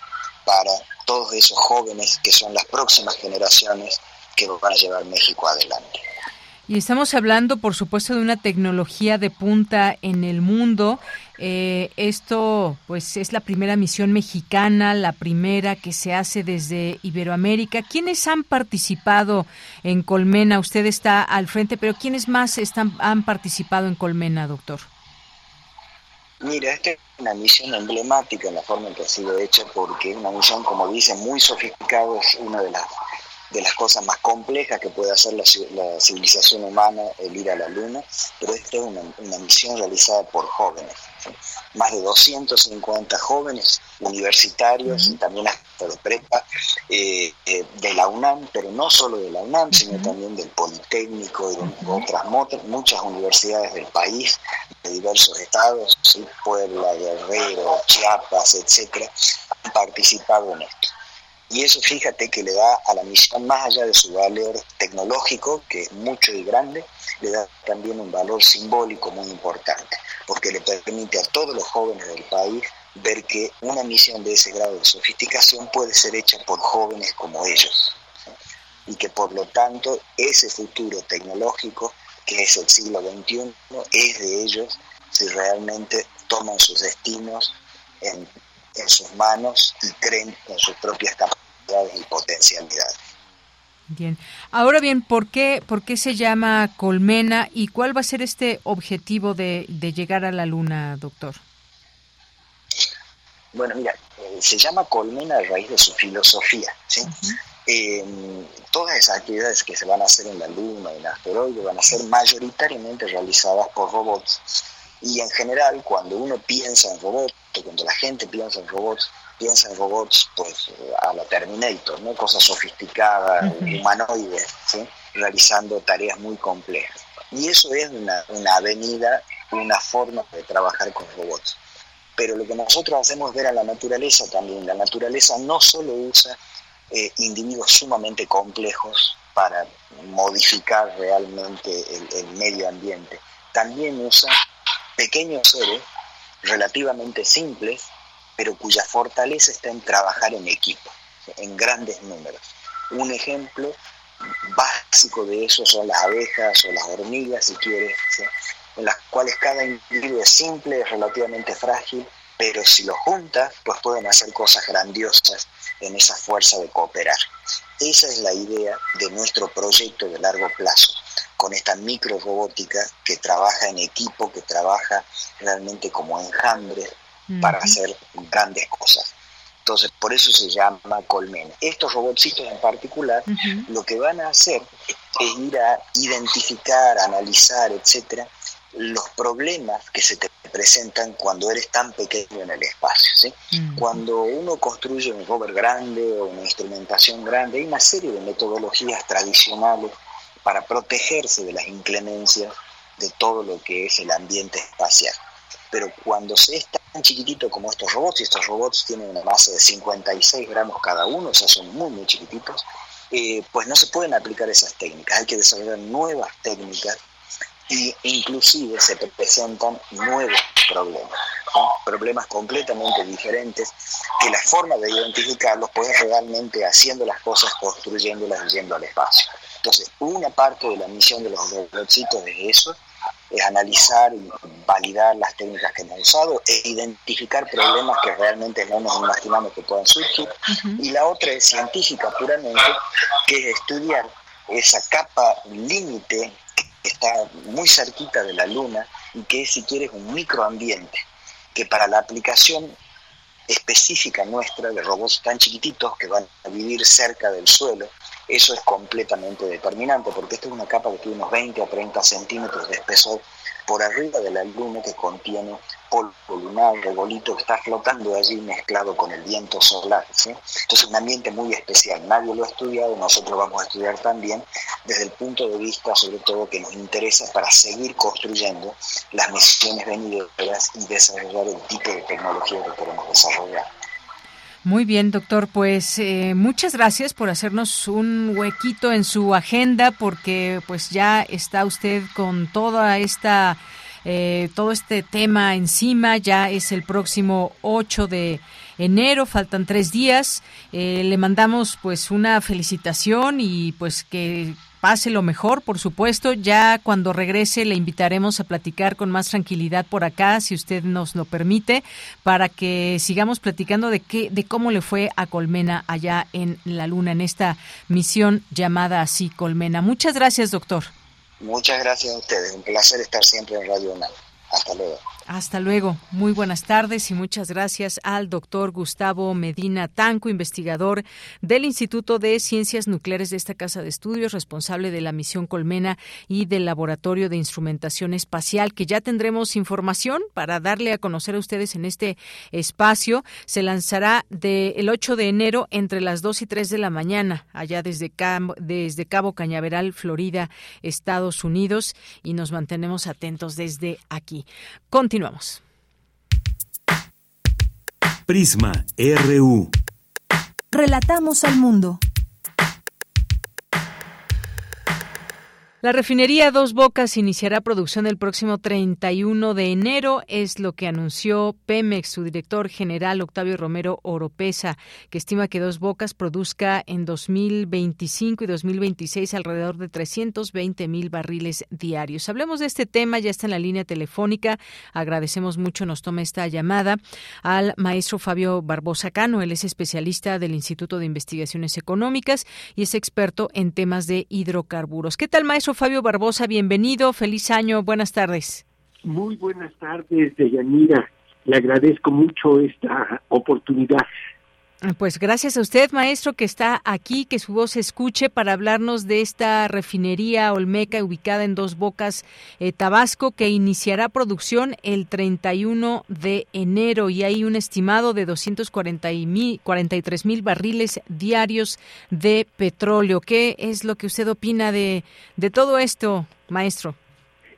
para todos esos jóvenes que son las próximas generaciones que van a llevar México adelante. Y estamos hablando, por supuesto, de una tecnología de punta en el mundo. Eh, esto, pues, es la primera misión mexicana, la primera que se hace desde Iberoamérica. ¿Quiénes han participado en Colmena? Usted está al frente, pero ¿quiénes más están, han participado en Colmena, doctor? Mira, esta es una misión emblemática en la forma en que ha sido hecha, porque es una misión, como dice, muy sofisticada, es una de las de las cosas más complejas que puede hacer la, civilización humana el ir a la Luna, pero esta es una, misión realizada por jóvenes, más de 250 jóvenes universitarios y también de prepa eh, eh, de la UNAM, pero no solo de la UNAM, sino también del Politécnico y de otras muchas universidades del país, de diversos estados, Puebla, Guerrero, Chiapas, etcétera, han participado en esto. Y eso fíjate que le da a la misión, más allá de su valor tecnológico, que es mucho y grande, le da también un valor simbólico muy importante, porque le permite a todos los jóvenes del país ver que una misión de ese grado de sofisticación puede ser hecha por jóvenes como ellos. Y que por lo tanto ese futuro tecnológico, que es el siglo XXI, es de ellos si realmente toman sus destinos en, en sus manos y creen en sus propias capacidades y potencialidades. Bien. Ahora bien, ¿por qué, ¿por qué se llama Colmena y cuál va a ser este objetivo de, llegar a la Luna, doctor? Bueno, mira, eh, se llama Colmena a raíz de su filosofía. ¿sí? Em, todas esas actividades que se van a hacer en la Luna, en asteroide, van a ser mayoritariamente realizadas por robots. Y en general, cuando uno piensa en robots, cuando la gente piensa en robots, piensa en robots pues a la Terminator, ¿no? Cosas sofisticadas, humanoides, realizando tareas muy complejas. Y eso es una, una avenida, una forma de trabajar con robots. Pero lo que nosotros hacemos ver a la naturaleza también, la naturaleza no solo usa eh, individuos sumamente complejos para modificar realmente el, el medio ambiente, también usa pequeños seres relativamente simples pero cuya fortaleza está en trabajar en equipo, en grandes números. Un ejemplo básico de eso son las abejas o las hormigas, si quieres, en las cuales cada individuo es simple, es relativamente frágil, pero si lo juntas, pues pueden hacer cosas grandiosas en esa fuerza de cooperar. Esa es la idea de nuestro proyecto de largo plazo, con esta micro robótica que trabaja en equipo, que trabaja realmente como enjambre, para hacer grandes cosas. Entonces, por eso se llama colmena. Estos robotcitos en particular, lo que van a hacer es ir a identificar, analizar, etcétera, los problemas que se te presentan cuando eres tan pequeño en el espacio. Cuando uno construye un rover grande o una instrumentación grande, hay una serie de metodologías tradicionales para protegerse de las inclemencias de todo lo que es el ambiente espacial. Pero cuando se es tan chiquitito como estos robots, y estos robots tienen una masa de 56 gramos cada uno, o sea, son muy, muy chiquititos, eh, pues no se pueden aplicar esas técnicas, hay que desarrollar nuevas técnicas e inclusive se presentan nuevos problemas, problemas completamente diferentes, que la forma de identificarlos puede realmente haciendo las cosas, construyéndolas, yendo al espacio. Entonces, una parte de la misión de los robotcitos es eso, es analizar y validar las técnicas que hemos usado e identificar problemas que realmente no nos imaginamos que puedan surgir. Y la otra es científica puramente, que es estudiar esa capa límite está muy cerquita de la Luna y que es, si quieres, un microambiente, que para la aplicación específica nuestra de robots tan chiquititos que van a vivir cerca del suelo, eso es completamente determinante, porque esta es una capa que tiene unos 20 a 30 centímetros de espesor por arriba de la luna que contiene polvo lunar, regolito que está flotando allí mezclado con el viento solar. ¿sí? Entonces un ambiente muy especial, nadie lo ha estudiado, nosotros vamos a estudiar también desde el punto de vista sobre todo que nos interesa para seguir construyendo las misiones venideras y desarrollar el tipo de tecnología que queremos desarrollar. Muy bien, doctor. Pues eh, muchas gracias por hacernos un huequito en su agenda, porque pues ya está usted con toda esta eh, todo este tema encima. Ya es el próximo 8 de enero, faltan tres días. Eh, le mandamos pues una felicitación y pues que pase lo mejor, por supuesto. Ya cuando regrese le invitaremos a platicar con más tranquilidad por acá, si usted nos lo permite, para que sigamos platicando de qué, de cómo le fue a Colmena allá en la Luna, en esta misión llamada así Colmena. Muchas gracias, doctor. Muchas gracias a ustedes. Un placer estar siempre en Radio UNAM. Hasta luego. Hasta luego. Muy buenas tardes y muchas gracias al doctor Gustavo Medina Tanco, investigador del Instituto de Ciencias Nucleares de esta Casa de Estudios, responsable de la misión Colmena y del Laboratorio de Instrumentación Espacial, que ya tendremos información para darle a conocer a ustedes en este espacio. Se lanzará del el 8 de enero entre las 2 y 3 de la mañana, allá desde desde Cabo Cañaveral, Florida, Estados Unidos, y nos mantenemos atentos desde aquí. Continuamos. Prisma RU. Relatamos al mundo. La refinería Dos Bocas iniciará producción el próximo 31 de enero, es lo que anunció Pemex, su director general Octavio Romero Oropesa, que estima que Dos Bocas produzca en 2025 y 2026 alrededor de 320 mil barriles diarios. Hablemos de este tema, ya está en la línea telefónica. Agradecemos mucho, nos toma esta llamada al maestro Fabio Barbosa Cano. Él es especialista del Instituto de Investigaciones Económicas y es experto en temas de hidrocarburos. ¿Qué tal, maestro? Fabio Barbosa, bienvenido, feliz año, buenas tardes. Muy buenas tardes, Deyanira. Le agradezco mucho esta oportunidad. Pues gracias a usted, maestro, que está aquí, que su voz se escuche para hablarnos de esta refinería Olmeca ubicada en Dos Bocas, eh, Tabasco, que iniciará producción el 31 de enero y hay un estimado de 243 mil barriles diarios de petróleo. ¿Qué es lo que usted opina de, de todo esto, maestro?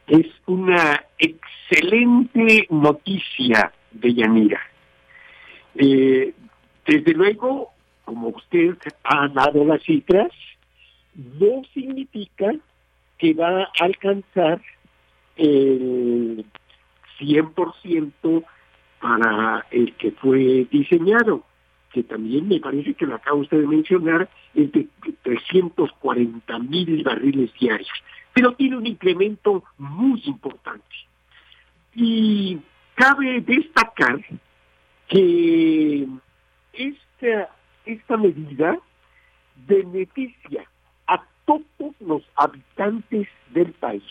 Es una excelente noticia de Yanira. Eh, desde luego, como usted ha dado las cifras, no significa que va a alcanzar el 100% para el que fue diseñado, que también me parece que lo acaba usted de mencionar, es de 340 mil barriles diarios, pero tiene un incremento muy importante. Y cabe destacar que esta, esta medida beneficia a todos los habitantes del país.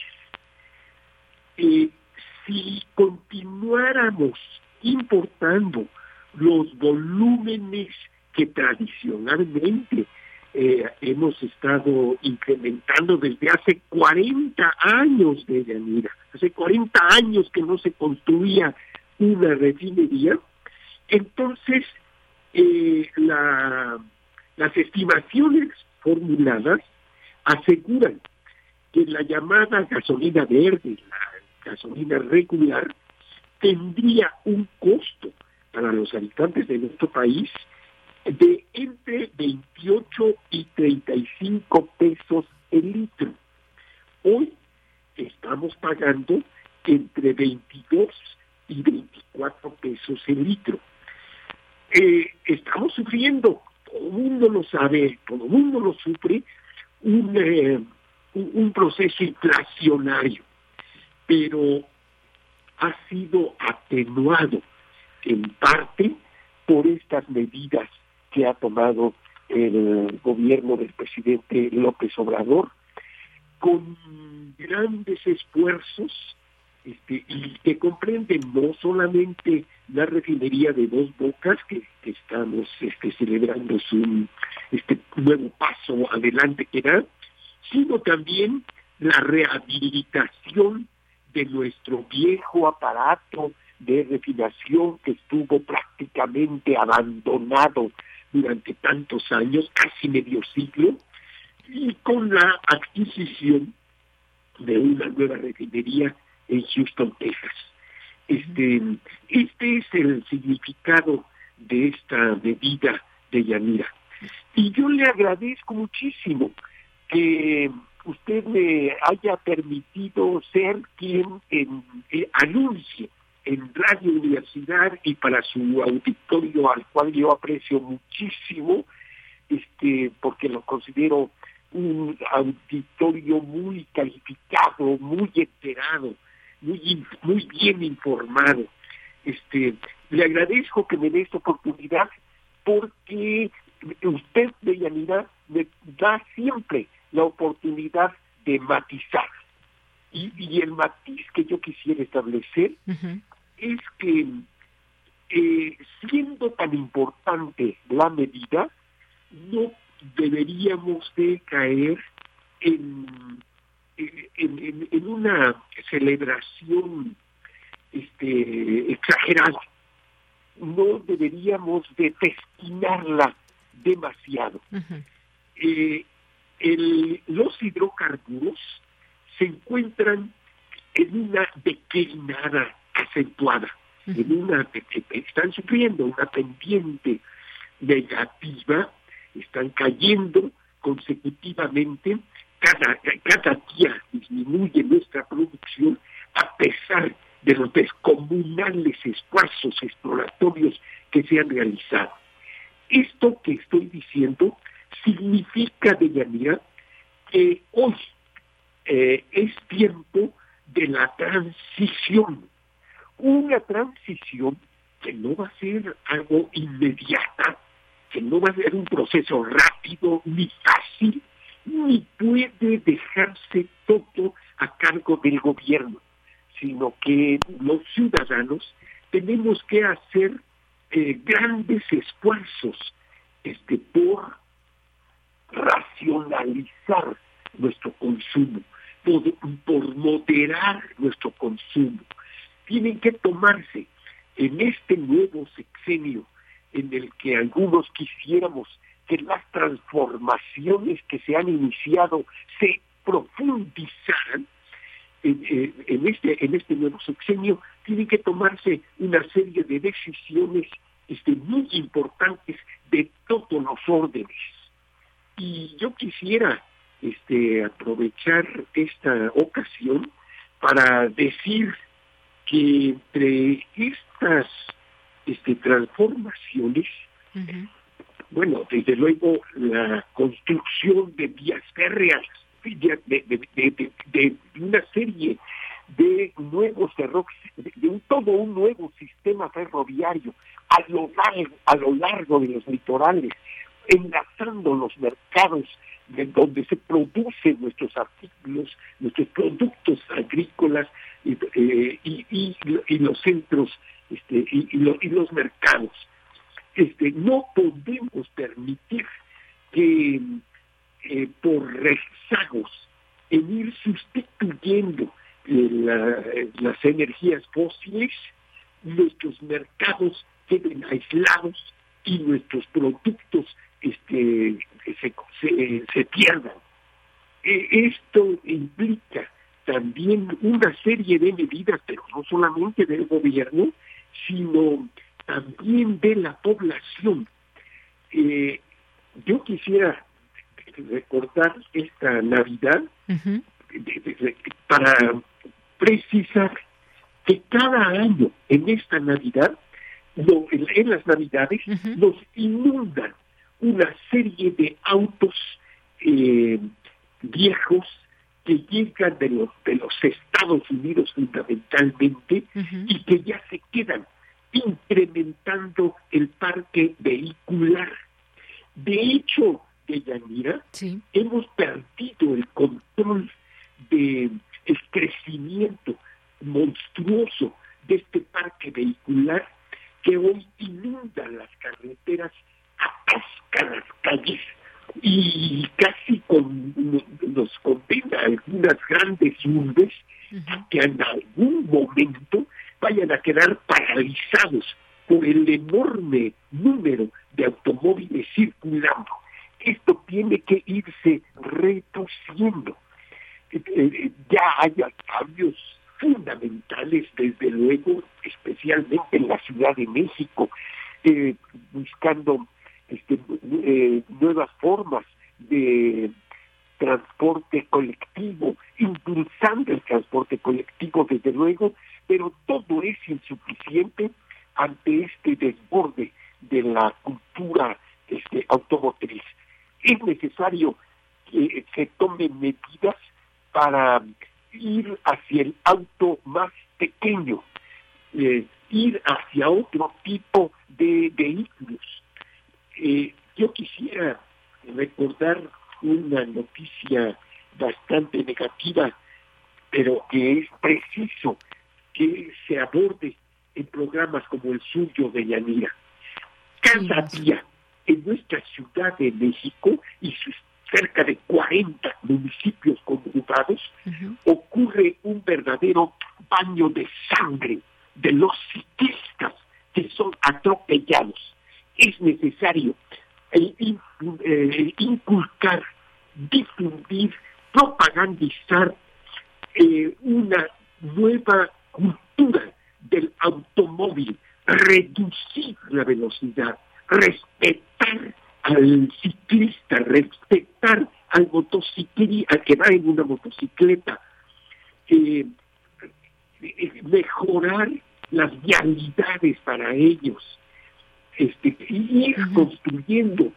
Si continuáramos importando los volúmenes que tradicionalmente eh, hemos estado incrementando desde hace 40 años de Yanira, hace 40 años que no se construía una refinería, entonces eh, la, las estimaciones formuladas aseguran que la llamada gasolina verde, la gasolina regular, tendría un costo para los habitantes de nuestro país de entre 28 y 35 pesos el litro. Hoy estamos pagando entre 22 y 24 pesos el litro. Eh, estamos sufriendo, todo el mundo lo sabe, todo el mundo lo sufre, eh, un, un proceso inflacionario, pero ha sido atenuado en parte por estas medidas que ha tomado el gobierno del presidente López Obrador, con grandes esfuerzos este, y que comprenden no solamente la refinería de dos bocas que, estamos este, celebrando su este nuevo paso adelante que da, sino también la rehabilitación de nuestro viejo aparato de refinación que estuvo prácticamente abandonado durante tantos años, casi medio siglo, y con la adquisición de una nueva refinería en Houston, Texas. Este, este es el significado de esta medida de Yanira. Y yo le agradezco muchísimo que usted me haya permitido ser quien en, eh, anuncie en Radio Universidad y para su auditorio al cual yo aprecio muchísimo, este, porque lo considero un auditorio muy calificado, muy enterado, muy, muy bien informado. Este, le agradezco que me dé esta oportunidad porque usted, Deyanira, me da siempre la oportunidad de matizar. Y, el matiz que yo quisiera establecer es que eh, siendo tan importante la medida, no deberíamos de caer en, en, en una celebración este, exagerada. No deberíamos de destinarla demasiado. Eh, el, los hidrocarburos se encuentran en una declinada acentuada, en una están sufriendo una pendiente negativa, están cayendo consecutivamente, cada, día disminuye nuestra producción a pesar de los descomunales esfuerzos exploratorios que se han realizado. Esto que estoy diciendo significa, Deyanira, que hoy eh, es tiempo de la transición. Una transición que no va a ser algo inmediata, que no va a ser un proceso rápido ni fácil, ni puede dejarse todo a cargo del gobierno, sino que los ciudadanos tenemos que hacer eh, grandes esfuerzos este, por racionalizar nuestro consumo, por, por moderar nuestro consumo. Tienen que tomarse en este nuevo sexenio en el que algunos quisiéramos que las transformaciones que se han iniciado se profundizaran, en, este, en este nuevo sexenio tienen que tomarse una serie de decisiones este, muy importantes de todos los órdenes. Y yo quisiera este, aprovechar esta ocasión para decir que entre estas este, transformaciones, bueno, desde luego la construcción de vías férreas, de, una serie de nuevos de, de un, todo un nuevo sistema ferroviario a lo largo, a lo largo de los litorales, enlazando los mercados de donde se producen nuestros artículos, nuestros productos agrícolas y, eh, los centros este, y, los mercados. Este, no podemos permitir que eh, por rezagos en ir sustituyendo las energías fósiles, nuestros mercados queden aislados y nuestros productos este, se, se, pierdan. E, esto implica también una serie de medidas, pero no solamente del gobierno, sino también de la población. Eh, yo quisiera recordar esta Navidad para precisar que cada año en esta Navidad, en, las Navidades, nos inundan una serie de autos eh, viejos que llegan de los, de los Estados Unidos fundamentalmente y que ya se quedan incrementando el parque vehicular. De hecho, de Yanira, hemos perdido el control del el crecimiento monstruoso de este parque vehicular que hoy inunda las carreteras, atasca las calles y casi con, nos condena algunas grandes urbes que en algún momento vayan a quedar paralizados por el enorme número de automóviles circulando esto tiene que irse reduciendo. Eh, eh, ya haya cambios fundamentales, desde luego, especialmente en la Ciudad de México, eh, buscando este, nuevas formas de transporte colectivo, impulsando el transporte colectivo, desde luego, pero todo es insuficiente ante este desborde de la cultura este, automotriz es necesario que se tomen medidas para ir hacia el auto más pequeño, eh, ir hacia otro tipo de vehículos. Eh, yo quisiera recordar una noticia bastante negativa, pero que es preciso que se aborde en programas como el suyo de Yanira. Cada día en nuestra Ciudad de México y sus cerca de 40 municipios conurbados, ocurre un verdadero baño de sangre de los ciclistas que son atropellados. Es necesario eh, inculcar, difundir, propagandizar eh, una nueva cultura del automóvil, reducir la velocidad, respetar al ciclista, respetar al motociclista, que va en una motocicleta, eh, mejorar las vialidades para ellos, este, ir construyendo,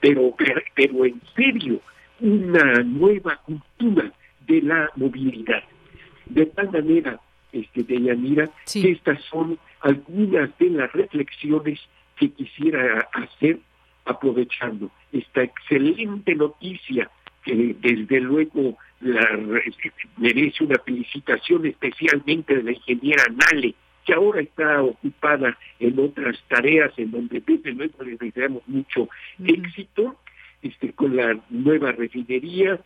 pero, pero en serio, una nueva cultura de la movilidad. De tal manera, este, Deyanira, que estas son algunas de las reflexiones que quisiera hacer aprovechando esta excelente noticia que desde luego la, merece una felicitación especialmente de la ingeniera Nale, que ahora está ocupada en otras tareas en donde desde luego le deseamos mucho éxito este, con la nueva refinería,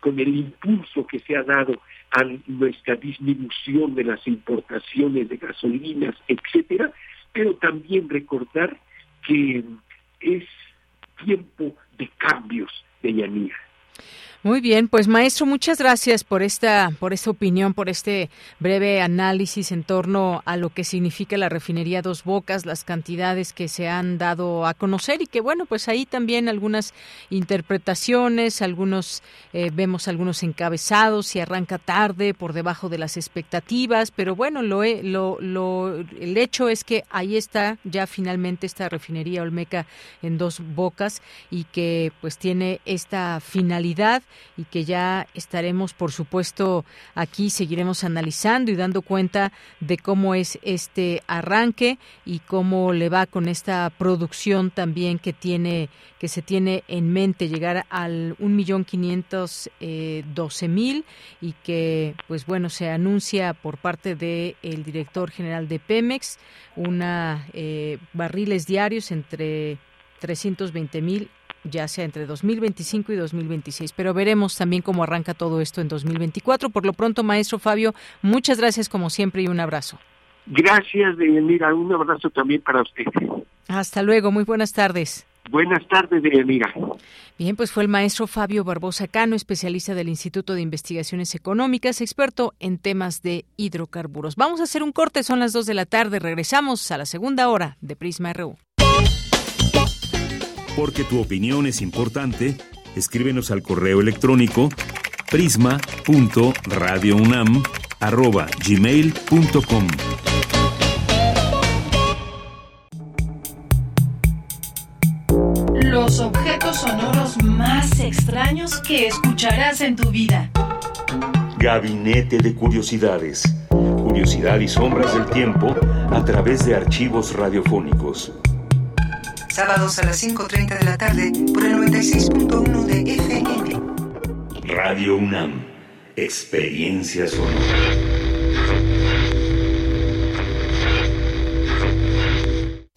con el impulso que se ha dado a nuestra disminución de las importaciones de gasolinas, etcétera, pero también recordar que es tiempo de cambios de Yanira. Muy bien, pues maestro, muchas gracias por esta, por esta opinión, por este breve análisis en torno a lo que significa la refinería Dos Bocas, las cantidades que se han dado a conocer y que bueno, pues ahí también algunas interpretaciones, algunos eh, vemos algunos encabezados, si arranca tarde, por debajo de las expectativas, pero bueno, lo, lo, lo, el hecho es que ahí está ya finalmente esta refinería Olmeca en Dos Bocas y que pues tiene esta finalidad y que ya estaremos, por supuesto, aquí seguiremos analizando y dando cuenta de cómo es este arranque y cómo le va con esta producción también que tiene que se tiene en mente llegar al un millón quinientos eh, doce mil y que pues bueno se anuncia por parte del el director general de Pemex una eh, barriles diarios entre 320 mil ya sea entre 2025 y 2026. Pero veremos también cómo arranca todo esto en 2024. Por lo pronto, maestro Fabio, muchas gracias como siempre y un abrazo. Gracias, Mira, un abrazo también para usted. Hasta luego, muy buenas tardes. Buenas tardes, Mira. Bien, pues fue el maestro Fabio Barbosa Cano, especialista del Instituto de Investigaciones Económicas, experto en temas de hidrocarburos. Vamos a hacer un corte, son las 2 de la tarde, regresamos a la segunda hora de Prisma RU. Porque tu opinión es importante, escríbenos al correo electrónico prisma.radiounam@gmail.com. Los objetos sonoros más extraños que escucharás en tu vida. Gabinete de Curiosidades. Curiosidad y sombras del tiempo a través de archivos radiofónicos sábados a las 5.30 de la tarde por el 96.1 de FM. Radio UNAM, experiencia sonora.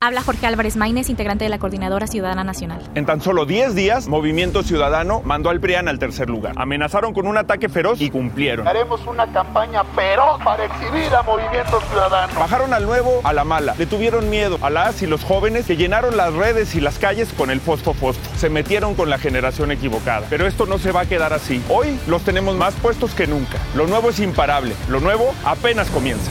Habla Jorge Álvarez Maínez, integrante de la Coordinadora Ciudadana Nacional. En tan solo 10 días, Movimiento Ciudadano mandó al PRIAN al tercer lugar. Amenazaron con un ataque feroz y cumplieron. Haremos una campaña feroz para exhibir a Movimiento Ciudadano. Bajaron al nuevo a la mala. Le tuvieron miedo a las y los jóvenes que llenaron las redes y las calles con el fosfo fosfo. Se metieron con la generación equivocada. Pero esto no se va a quedar así. Hoy los tenemos más puestos que nunca. Lo nuevo es imparable. Lo nuevo apenas comienza.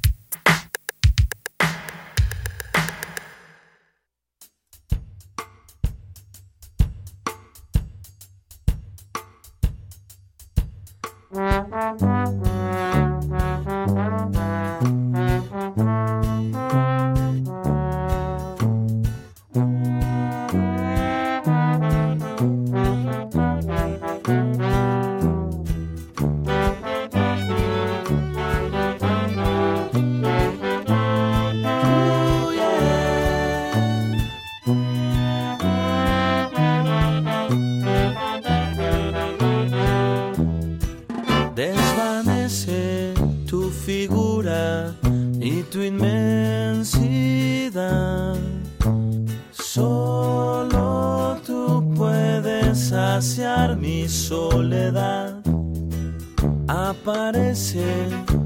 Aparece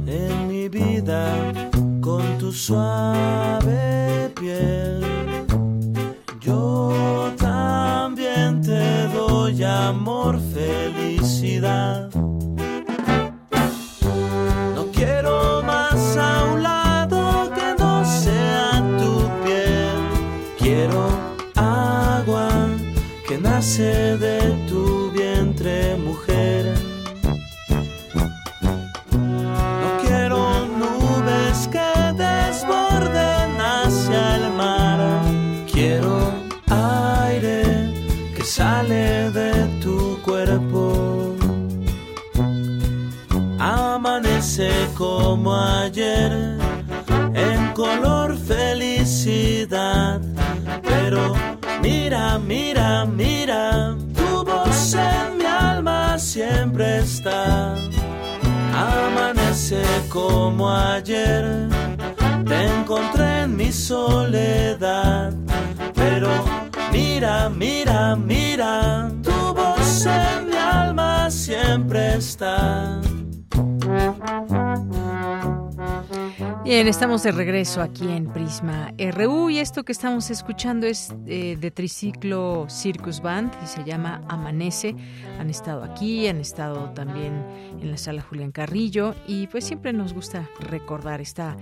en mi vida con tu suave piel. Yo también te doy amor, felicidad. Mira, mira, tu voz en mi alma siempre está. Amanece como ayer, te encontré en mi soledad. Pero mira, mira, mira, tu voz en mi alma siempre está. Bien, estamos de regreso aquí en Prisma RU y esto que estamos escuchando es eh, de Triciclo Circus Band y se llama Amanece. Han estado aquí, han estado también en la sala Julián Carrillo y pues siempre nos gusta recordar esta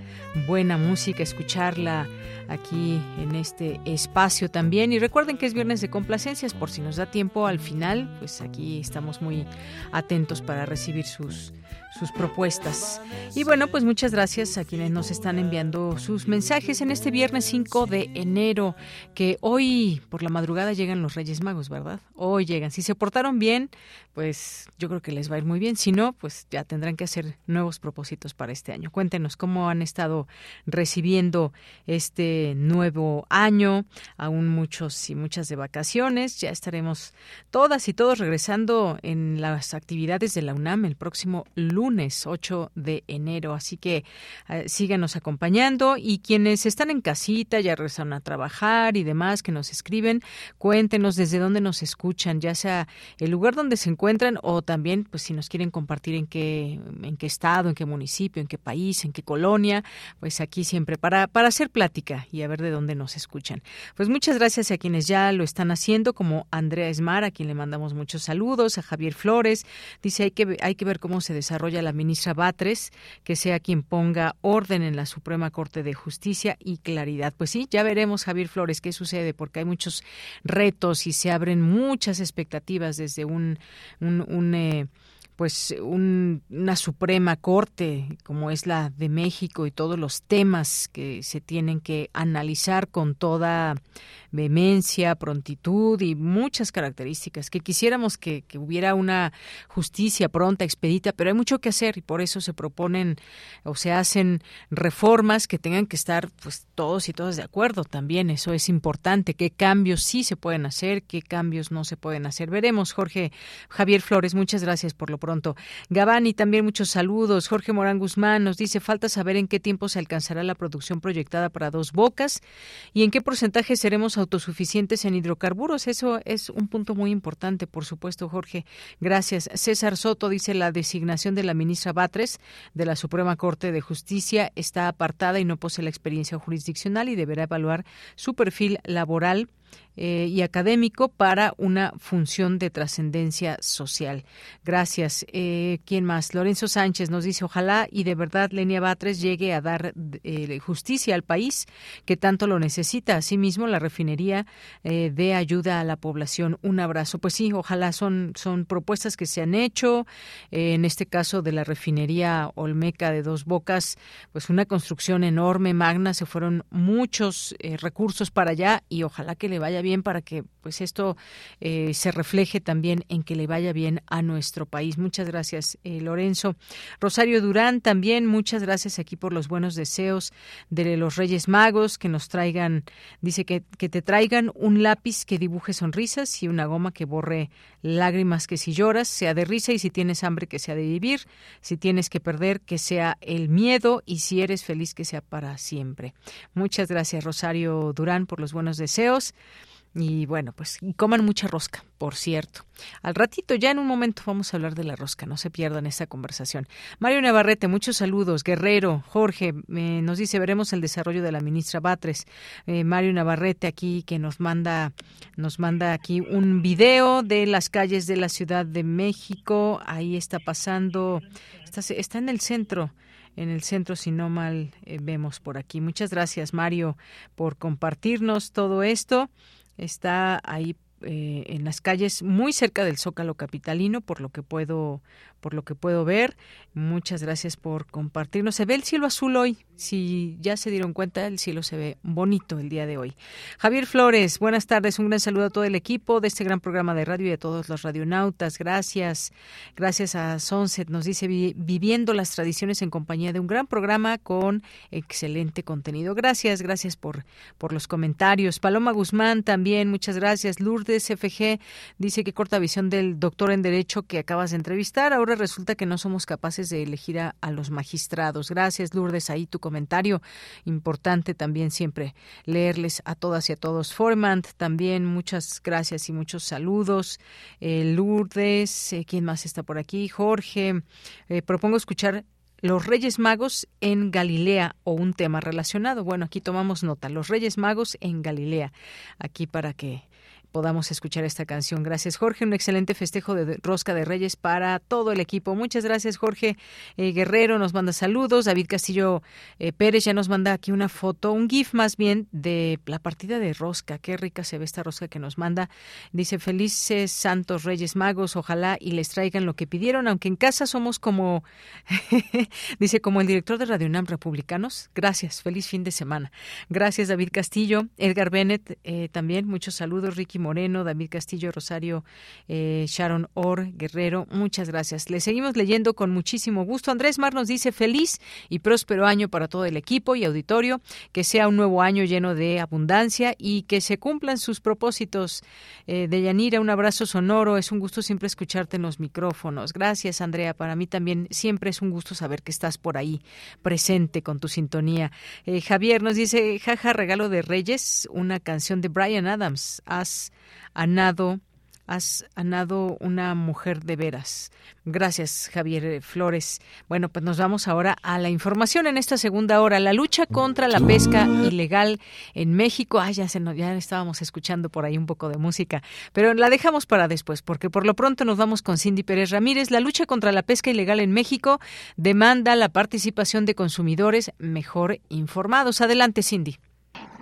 buena música, escucharla aquí en este espacio también. Y recuerden que es viernes de complacencias, por si nos da tiempo al final, pues aquí estamos muy atentos para recibir sus sus propuestas. Y bueno, pues muchas gracias a quienes nos están enviando sus mensajes en este viernes 5 de enero, que hoy por la madrugada llegan los Reyes Magos, ¿verdad? Hoy llegan. Si se portaron bien, pues yo creo que les va a ir muy bien. Si no, pues ya tendrán que hacer nuevos propósitos para este año. Cuéntenos cómo han estado recibiendo este nuevo año, aún muchos y muchas de vacaciones. Ya estaremos todas y todos regresando en las actividades de la UNAM el próximo lunes lunes 8 de enero. Así que eh, síganos acompañando y quienes están en casita, ya regresaron a trabajar y demás, que nos escriben, cuéntenos desde dónde nos escuchan, ya sea el lugar donde se encuentran o también, pues si nos quieren compartir en qué, en qué estado, en qué municipio, en qué país, en qué colonia, pues aquí siempre para, para hacer plática y a ver de dónde nos escuchan. Pues muchas gracias a quienes ya lo están haciendo, como Andrea Esmar, a quien le mandamos muchos saludos, a Javier Flores, dice hay que, hay que ver cómo se desarrolla la ministra Batres, que sea quien ponga orden en la Suprema Corte de Justicia y claridad. Pues sí, ya veremos, Javier Flores, qué sucede, porque hay muchos retos y se abren muchas expectativas desde un, un, eh, pues una Suprema Corte como es la de México y todos los temas que se tienen que analizar con toda vehemencia, prontitud y muchas características que quisiéramos que, que, hubiera una justicia pronta, expedita, pero hay mucho que hacer y por eso se proponen o se hacen reformas que tengan que estar pues todos y todas de acuerdo también, eso es importante, qué cambios sí se pueden hacer, qué cambios no se pueden hacer. Veremos, Jorge Javier Flores, muchas gracias por lo pronto. Gabani, también muchos saludos. Jorge Morán Guzmán nos dice, falta saber en qué tiempo se alcanzará la producción proyectada para dos bocas y en qué porcentaje seremos autosuficientes en hidrocarburos. Eso es un punto muy importante, por supuesto, Jorge. Gracias. César Soto dice la designación de la ministra Batres de la Suprema Corte de Justicia está apartada y no posee la experiencia jurisdiccional y deberá evaluar su perfil laboral eh, y académico para una función de trascendencia social. Gracias. Eh, ¿Quién más? Lorenzo Sánchez nos dice, ojalá y de verdad Lenia Batres llegue a dar eh, justicia al país que tanto lo necesita. Asimismo, la refinería eh, de ayuda a la población. Un abrazo. Pues sí, ojalá son, son propuestas que se han hecho. en este caso de la refinería Olmeca de Dos Bocas, pues una construcción enorme, magna. Se fueron muchos recursos para allá y ojalá que le vaya bien para que pues esto eh, se refleje también en que le vaya bien a nuestro país. Muchas gracias, eh, Lorenzo. Rosario Durán, también muchas gracias aquí por los buenos deseos de los Reyes Magos que nos traigan, dice que, que te traigan un lápiz que dibuje sonrisas y una goma que borre lágrimas que si lloras sea de risa y si tienes hambre que sea de vivir, si tienes que perder que sea el miedo y si eres feliz que sea para siempre. Muchas gracias Rosario Durán por los buenos deseos. Y bueno, pues coman mucha rosca, por cierto. Al ratito, ya en un momento vamos a hablar de la rosca, no se pierdan esta conversación. Mario Navarrete, muchos saludos. Guerrero, Jorge, nos dice, veremos el desarrollo de la ministra Batres. Eh, Mario Navarrete aquí que nos manda, nos manda aquí un video de las calles de la Ciudad de México. Ahí está pasando, está, está en el centro en el centro, si no mal eh, vemos por aquí. Muchas gracias, Mario, por compartirnos todo esto está ahí eh, en las calles muy cerca del Zócalo capitalino, por lo que puedo por lo que puedo ver. Muchas gracias por compartirnos. Se ve el cielo azul hoy. Si ya se dieron cuenta, el cielo se ve bonito el día de hoy. Javier Flores, buenas tardes. Un gran saludo a todo el equipo de este gran programa de radio y a todos los radionautas. Gracias. Gracias a Sunset. Nos dice viviendo las tradiciones en compañía de un gran programa con excelente contenido. Gracias, gracias por, por los comentarios. Paloma Guzmán también, muchas gracias. Lourdes FG dice que corta visión del doctor en Derecho que acabas de entrevistar. Ahora resulta que no somos capaces de elegir a, los magistrados. Gracias, Lourdes. Ahí tu comentario. Importante también siempre leerles a todas y a todos. Formant, también muchas gracias y muchos saludos. Eh, Lourdes, eh, ¿quién más está por aquí? Jorge. Eh, propongo escuchar los Reyes Magos en Galilea o un tema relacionado. Bueno, aquí tomamos nota, los Reyes Magos en Galilea, aquí para que podamos escuchar esta canción. Gracias, Jorge. Un excelente festejo de Rosca de Reyes para todo el equipo. Muchas gracias, Jorge eh, Guerrero. Nos manda saludos. David Castillo eh, Pérez ya nos manda aquí una foto, un GIF más bien de la partida de Rosca. Qué rica se ve esta rosca que nos manda. Dice, felices santos Reyes Magos. Ojalá y les traigan lo que pidieron, aunque en casa somos como, dice, como el director de Radio UNAM Republicanos. Gracias. Feliz fin de semana. Gracias, David Castillo. Edgar Bennett eh, también. Muchos saludos. Ricky Moreno, David Castillo, Rosario, eh, Sharon Orr, Guerrero, muchas gracias. Le seguimos leyendo con muchísimo gusto. Andrés Mar nos dice feliz y próspero año para todo el equipo y auditorio, que sea un nuevo año lleno de abundancia y que se cumplan sus propósitos. Eh, de Yanira, un abrazo sonoro, es un gusto siempre escucharte en los micrófonos. Gracias, Andrea, para mí también siempre es un gusto saber que estás por ahí presente con tu sintonía. Eh, Javier nos dice, jaja, regalo de Reyes, una canción de Brian Adams. Haz nado has anado una mujer de veras. Gracias, Javier Flores. Bueno, pues nos vamos ahora a la información en esta segunda hora. La lucha contra la pesca ilegal en México. Ah, ya, se ya estábamos escuchando por ahí un poco de música, pero la dejamos para después, porque por lo pronto nos vamos con Cindy Pérez Ramírez. La lucha contra la pesca ilegal en México demanda la participación de consumidores mejor informados. Adelante, Cindy.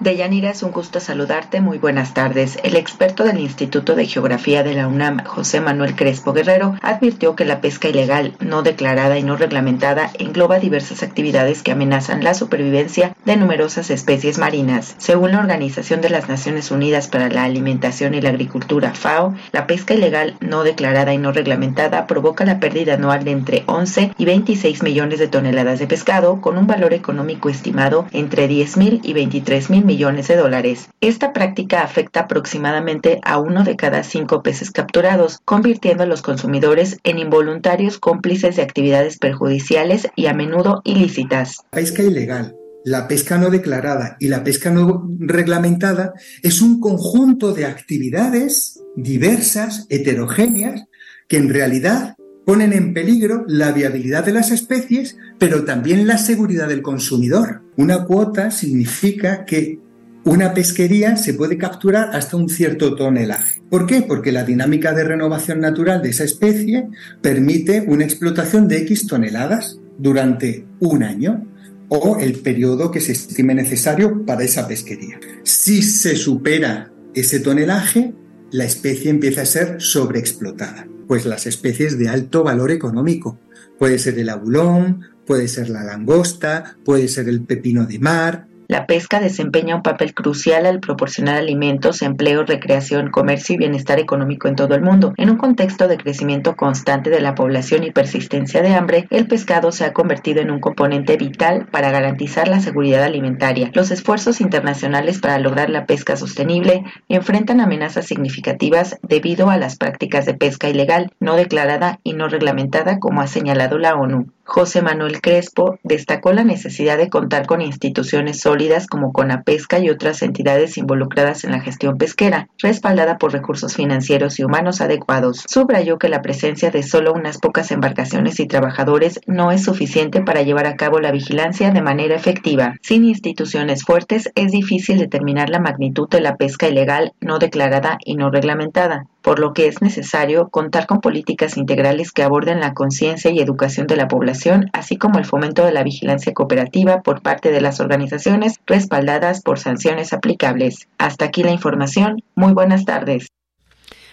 Deyanira, es un gusto saludarte. Muy buenas tardes. El experto del Instituto de Geografía de la UNAM, José Manuel Crespo Guerrero, advirtió que la pesca ilegal, no declarada y no reglamentada, engloba diversas actividades que amenazan la supervivencia de numerosas especies marinas. Según la Organización de las Naciones Unidas para la Alimentación y la Agricultura, FAO, la pesca ilegal, no declarada y no reglamentada, provoca la pérdida anual de entre 11 y 26 millones de toneladas de pescado, con un valor económico estimado entre 10 mil y 23 mil millones de dólares. Esta práctica afecta aproximadamente a uno de cada cinco peces capturados, convirtiendo a los consumidores en involuntarios cómplices de actividades perjudiciales y a menudo ilícitas. Pesca ilegal, la pesca no declarada y la pesca no reglamentada es un conjunto de actividades diversas, heterogéneas, que en realidad ponen en peligro la viabilidad de las especies, pero también la seguridad del consumidor. Una cuota significa que una pesquería se puede capturar hasta un cierto tonelaje. ¿Por qué? Porque la dinámica de renovación natural de esa especie permite una explotación de X toneladas durante un año o el periodo que se estime necesario para esa pesquería. Si se supera ese tonelaje, la especie empieza a ser sobreexplotada. Pues las especies de alto valor económico. Puede ser el abulón, puede ser la langosta, puede ser el pepino de mar, la pesca desempeña un papel crucial al proporcionar alimentos, empleo, recreación, comercio y bienestar económico en todo el mundo. En un contexto de crecimiento constante de la población y persistencia de hambre, el pescado se ha convertido en un componente vital para garantizar la seguridad alimentaria. Los esfuerzos internacionales para lograr la pesca sostenible enfrentan amenazas significativas debido a las prácticas de pesca ilegal, no declarada y no reglamentada, como ha señalado la ONU. José Manuel Crespo destacó la necesidad de contar con instituciones sólidas como Conapesca y otras entidades involucradas en la gestión pesquera, respaldada por recursos financieros y humanos adecuados. Subrayó que la presencia de solo unas pocas embarcaciones y trabajadores no es suficiente para llevar a cabo la vigilancia de manera efectiva. Sin instituciones fuertes es difícil determinar la magnitud de la pesca ilegal no declarada y no reglamentada por lo que es necesario contar con políticas integrales que aborden la conciencia y educación de la población, así como el fomento de la vigilancia cooperativa por parte de las organizaciones respaldadas por sanciones aplicables. Hasta aquí la información. Muy buenas tardes.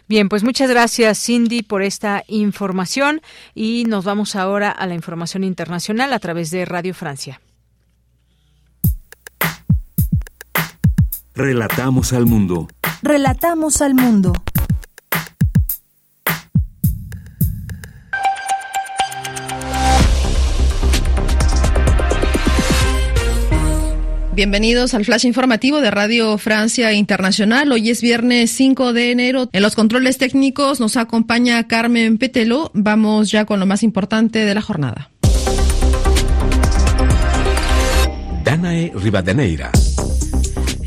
Bien, pues muchas gracias Cindy por esta información y nos vamos ahora a la información internacional a través de Radio Francia. Relatamos al mundo. Relatamos al mundo. Bienvenidos al flash informativo de Radio Francia Internacional. Hoy es viernes 5 de enero. En los controles técnicos nos acompaña Carmen Petelo. Vamos ya con lo más importante de la jornada. Danae Rivadeneira.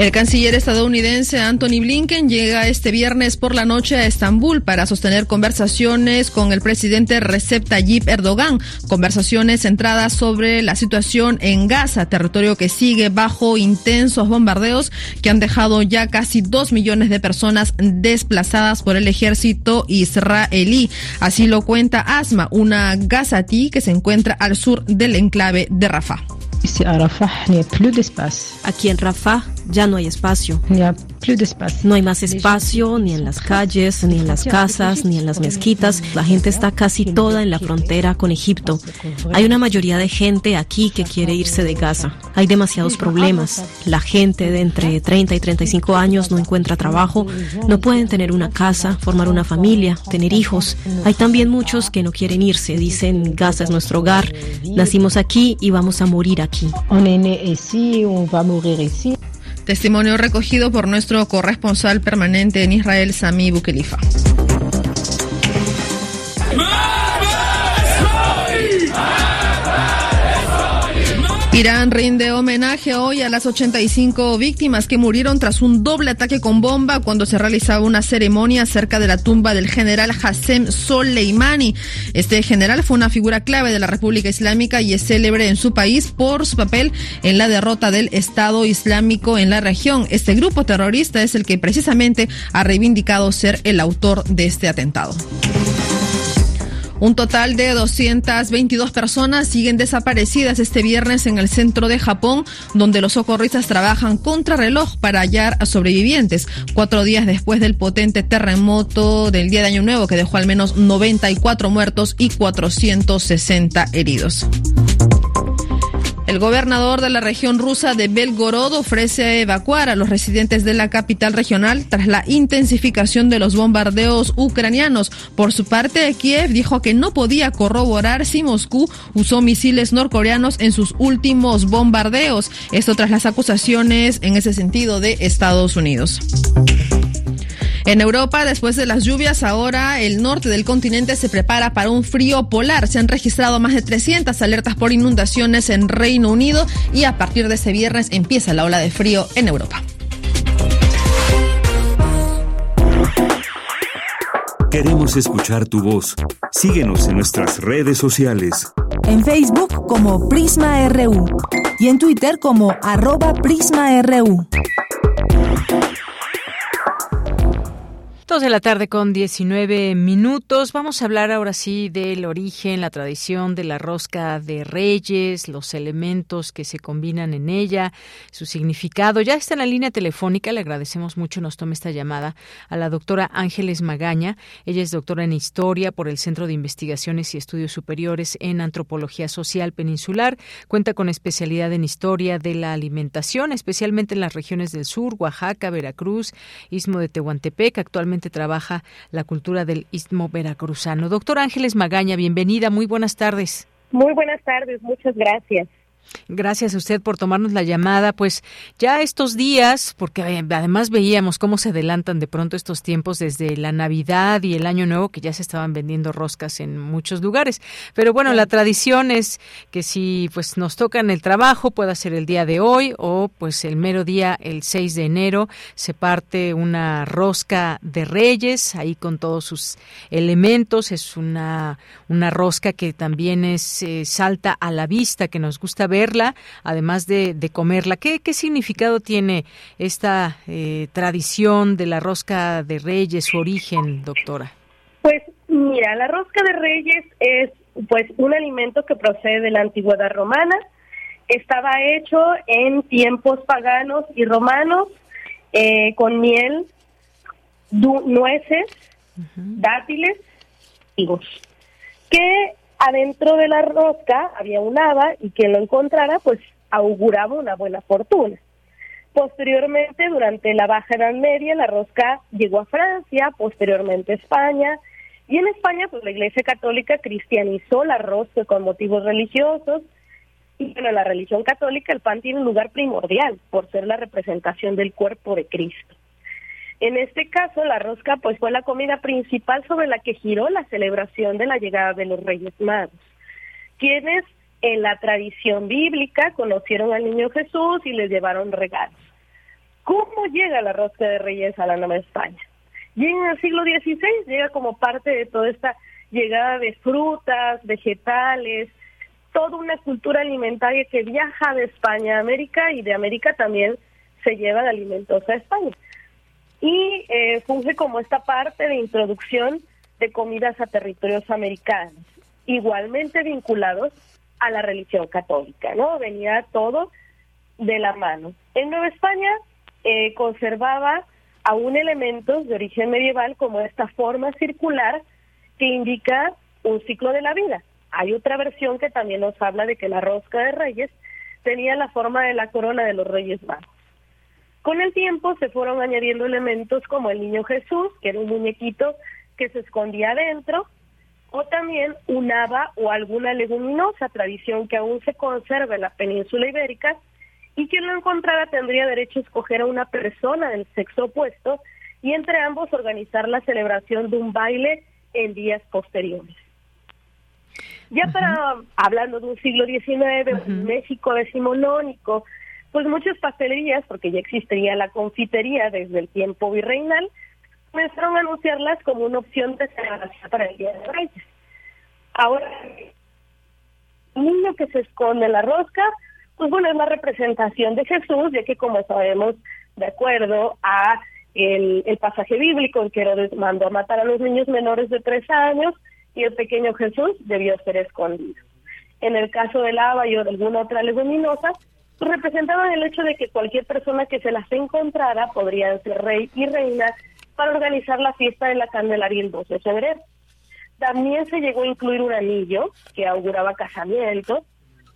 El canciller estadounidense Anthony Blinken llega este viernes por la noche a Estambul para sostener conversaciones con el presidente Recep Tayyip Erdogan, conversaciones centradas sobre la situación en Gaza, territorio que sigue bajo intensos bombardeos que han dejado ya casi dos millones de personas desplazadas por el ejército israelí. Así lo cuenta Asma, una gazatí que se encuentra al sur del enclave de Rafah. Aquí en Rafah ya no hay espacio. No hay más espacio ni en las calles, ni en las casas, ni en las mezquitas. La gente está casi toda en la frontera con Egipto. Hay una mayoría de gente aquí que quiere irse de Gaza. Hay demasiados problemas. La gente de entre 30 y 35 años no encuentra trabajo, no pueden tener una casa, formar una familia, tener hijos. Hay también muchos que no quieren irse. Dicen, Gaza es nuestro hogar. Nacimos aquí y vamos a morir aquí. Testimonio recogido por nuestro corresponsal permanente en Israel, Sami Bukelifa. Irán rinde homenaje hoy a las 85 víctimas que murieron tras un doble ataque con bomba cuando se realizaba una ceremonia cerca de la tumba del general Hassem Soleimani. Este general fue una figura clave de la República Islámica y es célebre en su país por su papel en la derrota del Estado Islámico en la región. Este grupo terrorista es el que precisamente ha reivindicado ser el autor de este atentado. Un total de 222 personas siguen desaparecidas este viernes en el centro de Japón, donde los socorristas trabajan contra reloj para hallar a sobrevivientes. Cuatro días después del potente terremoto del día de Año Nuevo que dejó al menos 94 muertos y 460 heridos. El gobernador de la región rusa de Belgorod ofrece evacuar a los residentes de la capital regional tras la intensificación de los bombardeos ucranianos. Por su parte, Kiev dijo que no podía corroborar si Moscú usó misiles norcoreanos en sus últimos bombardeos. Esto tras las acusaciones en ese sentido de Estados Unidos. En Europa, después de las lluvias, ahora el norte del continente se prepara para un frío polar. Se han registrado más de 300 alertas por inundaciones en Reino Unido y a partir de este viernes empieza la ola de frío en Europa. Queremos escuchar tu voz. Síguenos en nuestras redes sociales. En Facebook como Prisma RU y en Twitter como arroba PrismaRU. Dos de la tarde con 19 minutos. Vamos a hablar ahora sí del origen, la tradición de la rosca de reyes, los elementos que se combinan en ella, su significado. Ya está en la línea telefónica, le agradecemos mucho, nos tome esta llamada a la doctora Ángeles Magaña. Ella es doctora en Historia por el Centro de Investigaciones y Estudios Superiores en Antropología Social Peninsular. Cuenta con especialidad en Historia de la Alimentación, especialmente en las regiones del sur, Oaxaca, Veracruz, Istmo de Tehuantepec. Actualmente trabaja la cultura del istmo veracruzano. Doctor Ángeles Magaña, bienvenida, muy buenas tardes. Muy buenas tardes, muchas gracias. Gracias a usted por tomarnos la llamada. Pues ya estos días, porque además veíamos cómo se adelantan de pronto estos tiempos desde la Navidad y el Año Nuevo, que ya se estaban vendiendo roscas en muchos lugares. Pero bueno, la tradición es que si pues nos toca en el trabajo, pueda ser el día de hoy o pues el mero día, el 6 de enero, se parte una rosca de reyes, ahí con todos sus elementos. Es una, una rosca que también es eh, salta a la vista, que nos gusta verla, además de, comerla. ¿Qué, ¿Qué, significado tiene esta eh, tradición de la rosca de reyes, su origen, doctora? Pues mira, la rosca de reyes es pues un alimento que procede de la antigüedad romana. Estaba hecho en tiempos paganos y romanos eh, con miel, nueces, dátiles, higos, que adentro de la rosca había un haba y quien lo encontrara pues auguraba una buena fortuna. Posteriormente, durante la Baja Edad Media, la rosca llegó a Francia, posteriormente a España, y en España pues la Iglesia Católica cristianizó la rosca con motivos religiosos, Y en la religión católica el pan tiene un lugar primordial por ser la representación del cuerpo de Cristo. En este caso, la rosca pues fue la comida principal sobre la que giró la celebración de la llegada de los Reyes Magos, quienes en la tradición bíblica conocieron al niño Jesús y les llevaron regalos. ¿Cómo llega la rosca de Reyes a la Nueva España? Llega en el siglo XVI, llega como parte de toda esta llegada de frutas, vegetales, toda una cultura alimentaria que viaja de España a América y de América también se llevan alimentos a España. Y eh, funge como esta parte de introducción de comidas a territorios americanos, igualmente vinculados a la religión católica, ¿no? Venía todo de la mano. En Nueva España eh, conservaba aún elementos de origen medieval como esta forma circular que indica un ciclo de la vida. Hay otra versión que también nos habla de que la rosca de reyes tenía la forma de la corona de los reyes magos. Con el tiempo se fueron añadiendo elementos como el niño Jesús, que era un muñequito que se escondía adentro, o también un haba o alguna leguminosa, tradición que aún se conserva en la península ibérica, y quien lo encontrara tendría derecho a escoger a una persona del sexo opuesto y entre ambos organizar la celebración de un baile en días posteriores. Ya para, hablando de un siglo XIX, México decimonónico, pues muchas pastelerías, porque ya existía la confitería desde el tiempo virreinal, comenzaron a anunciarlas como una opción de celebración para el Día de Reyes. Ahora, el niño que se esconde en la rosca, pues bueno, es la representación de Jesús, ya que como sabemos, de acuerdo a el, pasaje bíblico en que Herodes mandó a matar a los niños menores de tres años y el pequeño Jesús debió ser escondido. En el caso del lava y de alguna otra leguminosa, representaban el hecho de que cualquier persona que se las encontrara podría ser rey y reina para organizar la fiesta de la Candelaria el 12 de febrero. También se llegó a incluir un anillo que auguraba casamiento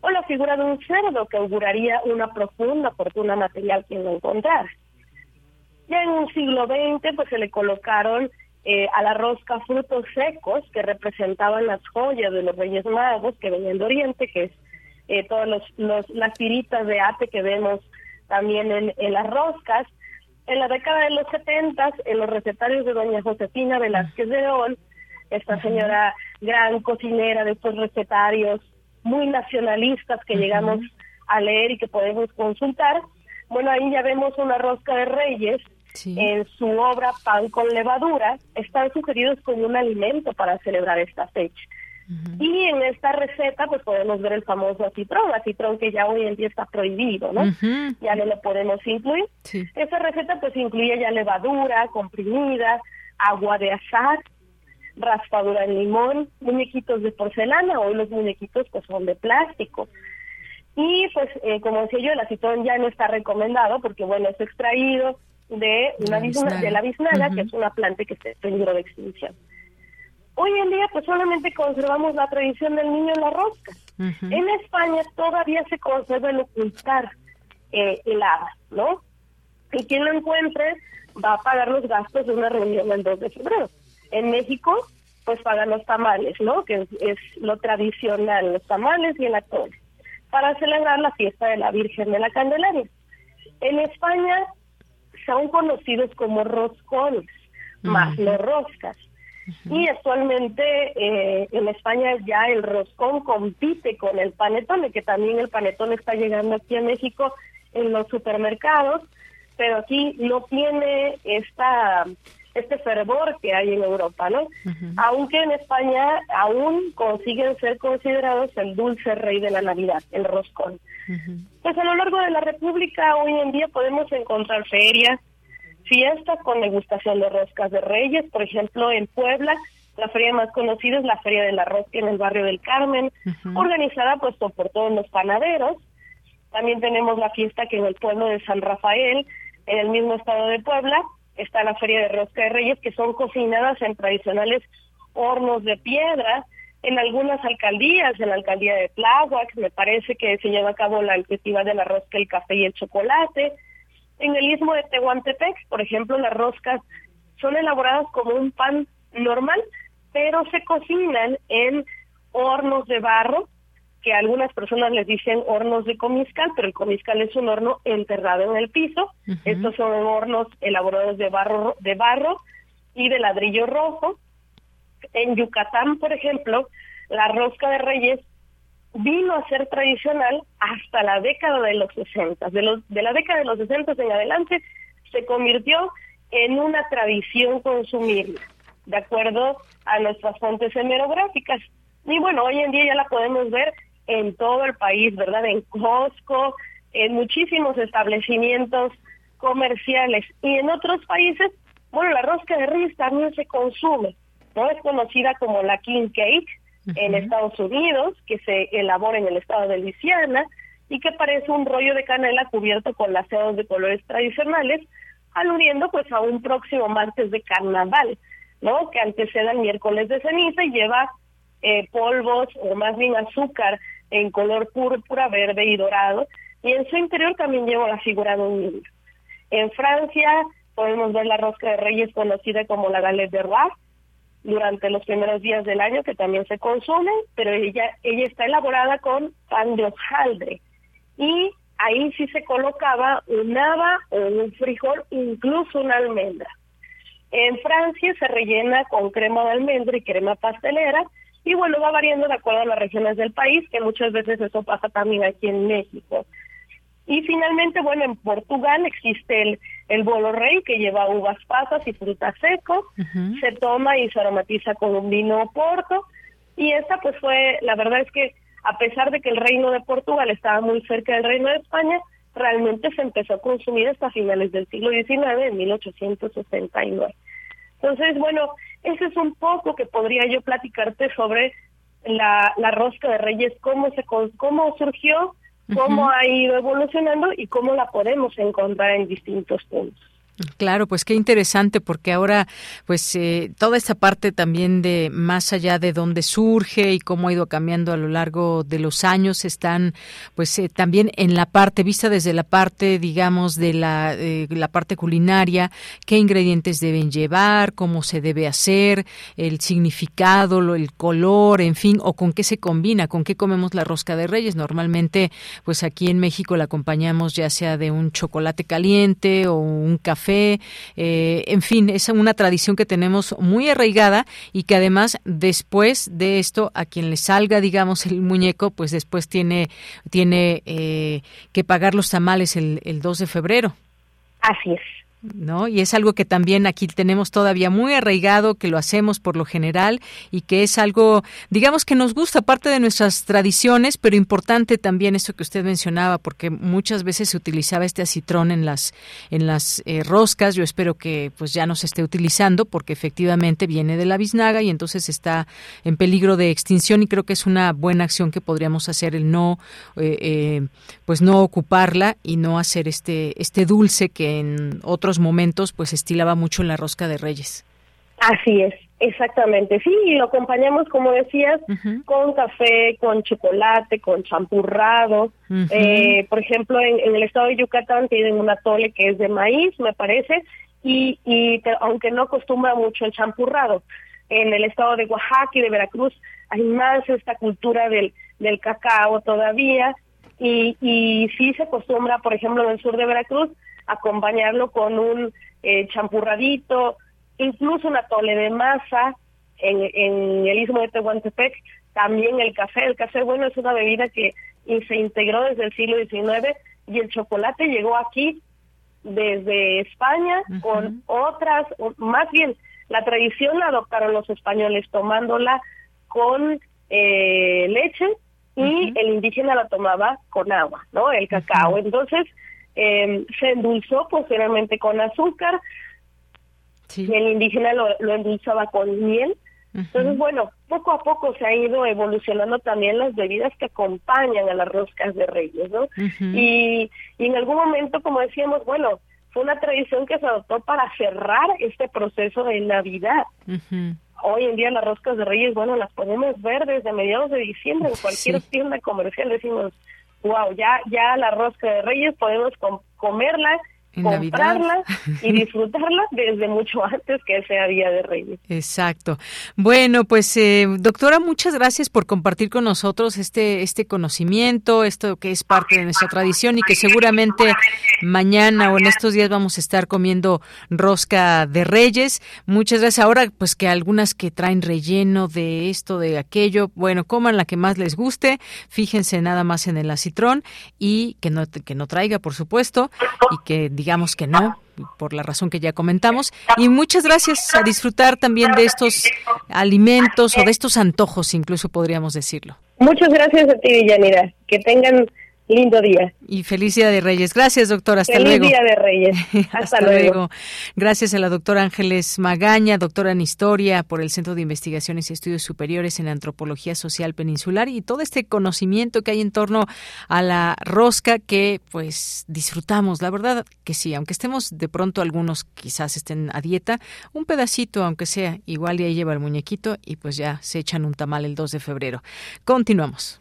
o la figura de un cerdo que auguraría una profunda fortuna material quien lo encontrara. Ya en un siglo XX pues se le colocaron eh, a la rosca frutos secos que representaban las joyas de los Reyes Magos que venían de Oriente, que es eh, todas los, las tiritas de ate que vemos también en, en las roscas. En la década de los 70, en los recetarios de doña Josefina Velázquez de León, esta señora gran cocinera de estos recetarios muy nacionalistas que llegamos a leer y que podemos consultar. Bueno, ahí ya vemos una rosca de reyes en su obra Pan con levadura, están sugeridos como un alimento para celebrar esta fecha. Y en esta receta pues podemos ver el famoso acitrón, acitrón que ya hoy en día está prohibido, ¿no? Ya no lo podemos incluir. Esa receta pues incluye ya levadura comprimida, agua de azar, raspadura en limón, muñequitos de porcelana, hoy los muñequitos pues son de plástico. Y pues eh, como decía yo, el acitón ya no está recomendado porque bueno, es extraído de una de la biznaga, que es una planta que está en peligro de extinción. Hoy en día pues solamente conservamos la tradición del niño en la rosca. En España todavía se conserva el ocultar eh, el hada, ¿no? Y quien lo encuentre va a pagar los gastos de una reunión el 2 de febrero. En México, pues pagan los tamales, ¿no? Que es, lo tradicional, los tamales y el atole, para celebrar la fiesta de la Virgen de la Candelaria. En España son conocidos como roscones, más los roscas. Y actualmente eh, en España ya el roscón compite con el panetone, que también el panetone está llegando aquí a México en los supermercados, pero aquí no tiene esta este fervor que hay en Europa, ¿no? Aunque en España aún consiguen ser considerados el dulce rey de la Navidad, el roscón. Pues a lo largo de la República hoy en día podemos encontrar ferias, fiestas con degustación de roscas de reyes, por ejemplo, en Puebla, la feria más conocida es la Feria de la Rosca en el barrio del Carmen, organizada pues por todos los panaderos. También tenemos la fiesta que en el pueblo de San Rafael, en el mismo estado de Puebla, está la Feria de Rosca de Reyes, que son cocinadas en tradicionales hornos de piedra, en algunas alcaldías, en la alcaldía de Tláhuac, me parece que se lleva a cabo la festival de la rosca, el café y el chocolate. En el istmo de Tehuantepec, por ejemplo, las roscas son elaboradas como un pan normal, pero se cocinan en hornos de barro que algunas personas les dicen hornos de comiscal, pero el comiscal es un horno enterrado en el piso. Estos son hornos elaborados de barro, de barro y de ladrillo rojo. En Yucatán, por ejemplo, la rosca de reyes vino a ser tradicional hasta la década de los 60. De, los, de la década de los 60 en adelante se convirtió en una tradición consumirla, de acuerdo a nuestras fuentes hemerográficas. Y bueno, hoy en día ya la podemos ver en todo el país, ¿verdad? En Costco, en muchísimos establecimientos comerciales y en otros países, bueno, la rosca de reyes también se consume, ¿no? Es conocida como la king cake en Estados Unidos, que se elabora en el estado de Luisiana y que parece un rollo de canela cubierto con laceados de colores tradicionales, aludiendo pues a un próximo martes de carnaval, ¿no? Que antecede al miércoles de ceniza y lleva eh, polvos o más bien azúcar en color púrpura, verde y dorado, y en su interior también lleva la figura de un niño. En Francia podemos ver la rosca de reyes conocida como la galette de roi, durante los primeros días del año que también se consume, pero ella, ella está elaborada con pan de hojaldre y ahí sí se colocaba un haba o un frijol, incluso una almendra. En Francia se rellena con crema de almendra y crema pastelera y bueno, va variando de acuerdo a las regiones del país, que muchas veces eso pasa también aquí en México. Y finalmente, bueno, en Portugal existe el, el bolo rey que lleva uvas pasas y frutas secos, se toma y se aromatiza con un vino porto y esta pues fue, la verdad es que a pesar de que el reino de Portugal estaba muy cerca del reino de España, realmente se empezó a consumir hasta finales del siglo XIX, en 1869. Entonces, bueno, ese es un poco que podría yo platicarte sobre la, la rosca de reyes, cómo, se, cómo surgió, cómo ha ido evolucionando y cómo la podemos encontrar en distintos puntos. Claro, pues qué interesante porque ahora pues eh, toda esta parte también de más allá de dónde surge y cómo ha ido cambiando a lo largo de los años están pues eh, también en la parte vista desde la parte digamos de la, eh, la parte culinaria, qué ingredientes deben llevar, cómo se debe hacer, el significado, el color, en fin, o con qué se combina, con qué comemos la rosca de reyes. Normalmente pues aquí en México la acompañamos ya sea de un chocolate caliente o un café eh, en fin, es una tradición que tenemos muy arraigada y que además después de esto, a quien le salga, digamos, el muñeco, pues después tiene, tiene eh, que pagar los tamales el, el 2 de febrero. Así es. ¿No? Y es algo que también aquí tenemos todavía muy arraigado, que lo hacemos por lo general y que es algo, digamos que nos gusta, parte de nuestras tradiciones, pero importante también esto que usted mencionaba, porque muchas veces se utilizaba este acitrón en las, en las eh, roscas. Yo espero que pues ya no se esté utilizando, porque efectivamente viene de la biznaga y entonces está en peligro de extinción y creo que es una buena acción que podríamos hacer el no, eh, eh, pues no ocuparla y no hacer este, este dulce que en otros momentos pues estilaba mucho en la rosca de reyes. Así es, exactamente. Sí, y lo acompañamos, como decías, con café, con chocolate, con champurrado. eh, por ejemplo, en, el estado de Yucatán tienen un atole que es de maíz, me parece, y, y aunque no acostumbra mucho el champurrado. En el estado de Oaxaca y de Veracruz hay más esta cultura del, del cacao todavía, y, y sí se acostumbra, por ejemplo, en el sur de Veracruz, acompañarlo con un eh, champurradito, incluso una tole de masa en, en el istmo de Tehuantepec, también el café. El café, bueno, es una bebida que se integró desde el siglo XIX y el chocolate llegó aquí desde España con otras, más bien la tradición la adoptaron los españoles tomándola con eh, leche y el indígena la tomaba con agua, ¿no? El cacao. Entonces, eh, se endulzó posteriormente con azúcar, y el indígena lo, endulzaba con miel. Entonces, bueno, poco a poco se ha ido evolucionando también las bebidas que acompañan a las roscas de reyes, ¿no? y, y en algún momento, como decíamos, bueno, fue una tradición que se adoptó para cerrar este proceso de Navidad. Hoy en día las roscas de reyes, bueno, las podemos ver desde mediados de diciembre en cualquier tienda comercial. Decimos, wow, ya, ya la rosca de reyes podemos comerla comprarla y disfrutarla desde mucho antes que sea Día de Reyes. Exacto. Bueno, pues eh, doctora, muchas gracias por compartir con nosotros este este conocimiento, esto que es parte de nuestra tradición y que seguramente mañana o en estos días vamos a estar comiendo rosca de Reyes. Muchas gracias. Ahora, pues que algunas que traen relleno de esto, de aquello, bueno, coman la que más les guste. Fíjense nada más en el acitrón y que no que no traiga, por supuesto, y que digamos que no, por la razón que ya comentamos. Y muchas gracias a disfrutar también de estos alimentos o de estos antojos, incluso podríamos decirlo. Muchas gracias a ti, Villanira. Que tengan Lindo día. Y feliz Día de Reyes. Gracias, doctora. Hasta feliz luego. Día de Reyes. Hasta, luego. Gracias a la doctora Ángeles Magaña, doctora en Historia por el Centro de Investigaciones y Estudios Superiores en Antropología Social Peninsular y todo este conocimiento que hay en torno a la rosca que pues disfrutamos. La verdad que sí, aunque estemos de pronto algunos quizás estén a dieta, un pedacito, aunque sea, igual y ahí lleva el muñequito y pues ya se echan un tamal el 2 de febrero. Continuamos.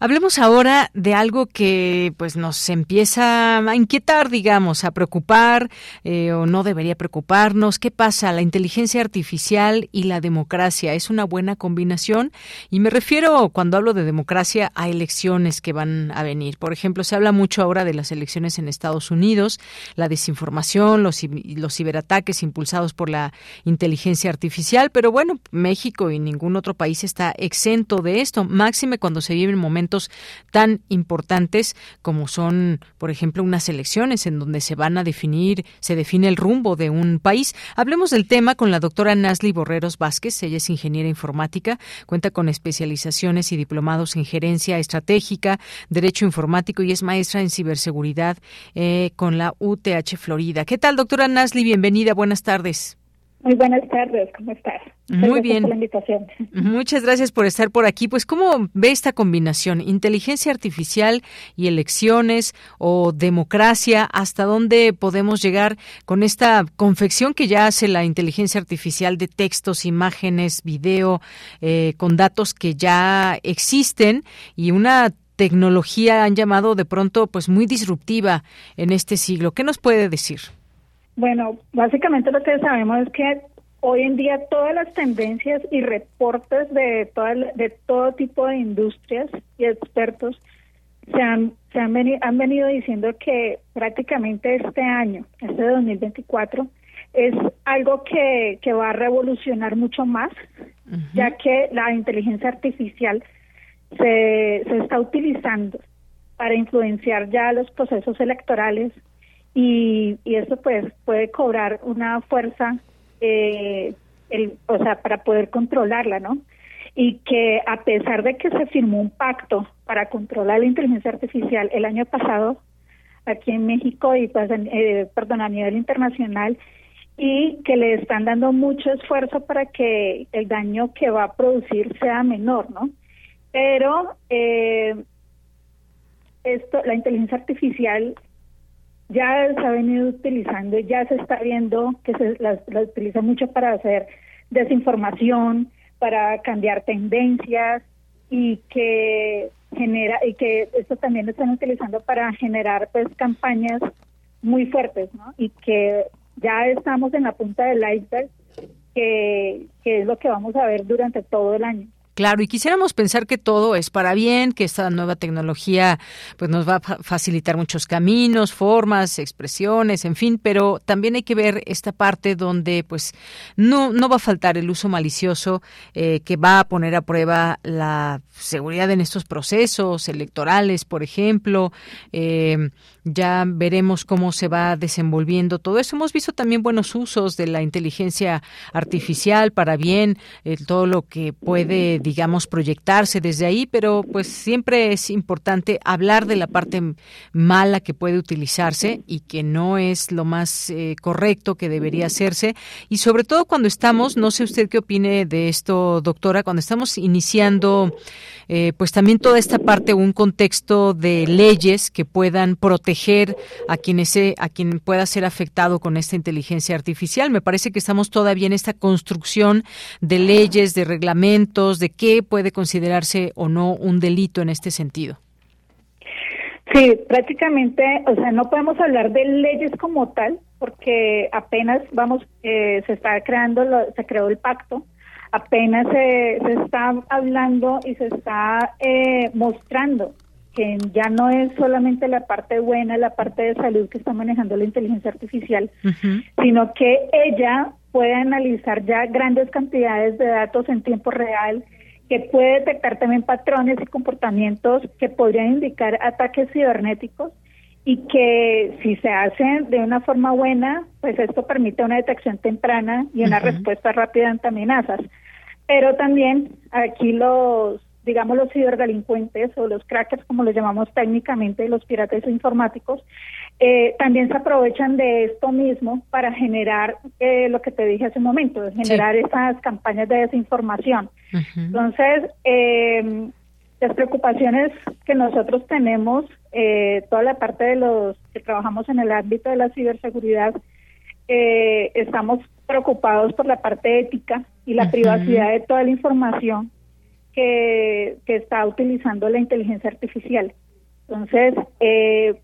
Hablemos ahora de algo que pues nos empieza a inquietar, digamos, a preocupar eh, o no debería preocuparnos. ¿Qué pasa? La inteligencia artificial y la democracia es una buena combinación y me refiero cuando hablo de democracia a elecciones que van a venir. Por ejemplo, se habla mucho ahora de las elecciones en Estados Unidos, la desinformación, los, ciberataques impulsados por la inteligencia artificial, pero bueno, México y ningún otro país está exento de esto, máxime cuando se vive en tan importantes como son, por ejemplo, unas elecciones en donde se van a definir, se define el rumbo de un país. Hablemos del tema con la doctora Nasli Borreros Vázquez. Ella es ingeniera informática, cuenta con especializaciones y diplomados en gerencia estratégica, derecho informático y es maestra en ciberseguridad eh, con la UTH Florida. ¿Qué tal, doctora Nasli? Bienvenida, buenas tardes. Muy buenas tardes, ¿cómo estás? Muy bien. Por la invitación. Muchas gracias por estar por aquí. Pues, ¿cómo ve esta combinación? Inteligencia artificial y elecciones o democracia, ¿hasta dónde podemos llegar con esta confección que ya hace la inteligencia artificial de textos, imágenes, video, eh, con datos que ya existen y una tecnología han llamado de pronto pues muy disruptiva en este siglo? ¿Qué nos puede decir? Bueno, básicamente lo que sabemos es que hoy en día todas las tendencias y reportes de, de todo tipo de industrias y expertos se han, se han, venido, han venido diciendo que prácticamente este año, este 2024, es algo que, que va a revolucionar mucho más, ya que la inteligencia artificial se, se está utilizando para influenciar ya los procesos electorales, y, y eso pues puede cobrar una fuerza, eh, el, o sea, para poder controlarla, ¿no? Y que a pesar de que se firmó un pacto para controlar la inteligencia artificial el año pasado aquí en México y pues, eh, perdón, a nivel internacional, y que le están dando mucho esfuerzo para que el daño que va a producir sea menor, ¿no? Pero eh, esto, la inteligencia artificial ya se ha venido utilizando, ya se está viendo que se la, utiliza mucho para hacer desinformación, para cambiar tendencias y que genera y que esto también lo están utilizando para generar pues campañas muy fuertes, ¿no? Y que ya estamos en la punta del iceberg que, que es lo que vamos a ver durante todo el año. Claro, y quisiéramos pensar que todo es para bien, que esta nueva tecnología pues nos va a facilitar muchos caminos, formas, expresiones, en fin, pero también hay que ver esta parte donde pues no no va a faltar el uso malicioso eh, que va a poner a prueba la seguridad en estos procesos electorales, por ejemplo. Eh, ya veremos cómo se va desenvolviendo todo eso. Hemos visto también buenos usos de la inteligencia artificial para bien, eh, todo lo que puede digamos, proyectarse desde ahí, pero pues siempre es importante hablar de la parte mala que puede utilizarse y que no es lo más eh, correcto que debería hacerse. Y sobre todo cuando estamos, no sé usted qué opine de esto, doctora, cuando estamos iniciando eh, pues también toda esta parte, un contexto de leyes que puedan proteger a quien, a quien pueda ser afectado con esta inteligencia artificial. Me parece que estamos todavía en esta construcción de leyes, de reglamentos, de qué puede considerarse o no un delito en este sentido. Sí, prácticamente, o sea, no podemos hablar de leyes como tal, porque apenas vamos, eh, se está creando, se creó el pacto, apenas se, se está hablando y se está eh, mostrando que ya no es solamente la parte buena, la parte de salud que está manejando la inteligencia artificial, sino que ella puede analizar ya grandes cantidades de datos en tiempo real, que puede detectar también patrones y comportamientos que podrían indicar ataques cibernéticos y que si se hacen de una forma buena, pues esto permite una detección temprana y una respuesta rápida ante amenazas. Pero también aquí los, digamos, los ciberdelincuentes o los crackers, como los llamamos técnicamente, los piratas informáticos, eh, también se aprovechan de esto mismo para generar eh, lo que te dije hace un momento, generar esas campañas de desinformación. Entonces, eh, las preocupaciones que nosotros tenemos, toda la parte de los que trabajamos en el ámbito de la ciberseguridad, estamos preocupados por la parte ética y la privacidad de toda la información que, que está utilizando la inteligencia artificial. Entonces, eh,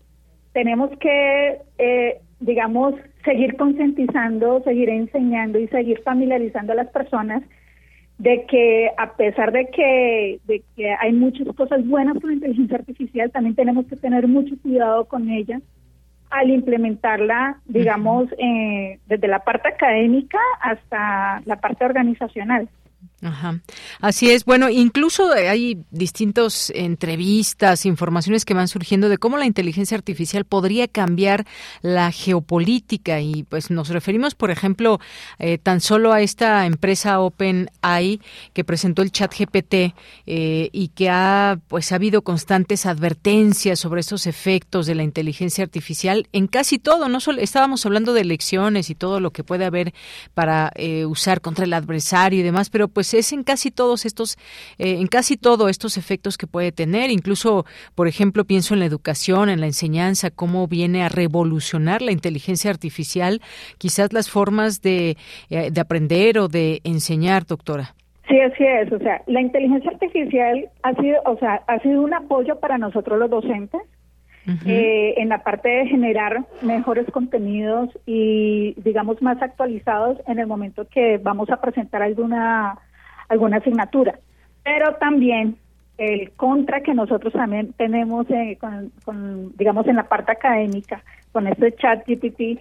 tenemos que, eh, digamos, seguir concientizando, seguir enseñando y seguir familiarizando a las personas de que a pesar de que, de que hay muchas cosas buenas con la inteligencia artificial, también tenemos que tener mucho cuidado con ella al implementarla, digamos, eh, desde la parte académica hasta la parte organizacional. Ajá. Así es. Bueno, incluso hay distintas entrevistas, informaciones que van surgiendo de cómo la inteligencia artificial podría cambiar la geopolítica y pues nos referimos, por ejemplo, eh, tan solo a esta empresa OpenAI que presentó el chat GPT eh, y que ha pues ha habido constantes advertencias sobre estos efectos de la inteligencia artificial en casi todo. No solo estábamos hablando de elecciones y todo lo que puede haber para eh, usar contra el adversario y demás, pero pues es en casi todos estos, eh, en casi todos estos efectos que puede tener. Incluso, por ejemplo, pienso en la educación, en la enseñanza, cómo viene a revolucionar la inteligencia artificial, quizás las formas de, eh, de aprender o de enseñar, doctora. Sí, así es. O sea, la inteligencia artificial ha sido, o sea, ha sido un apoyo para nosotros los docentes eh, en la parte de generar mejores contenidos y, digamos, más actualizados en el momento que vamos a presentar alguna, alguna asignatura. Pero también el contra que nosotros también tenemos eh, con, digamos, en la parte académica, con este chat GPT,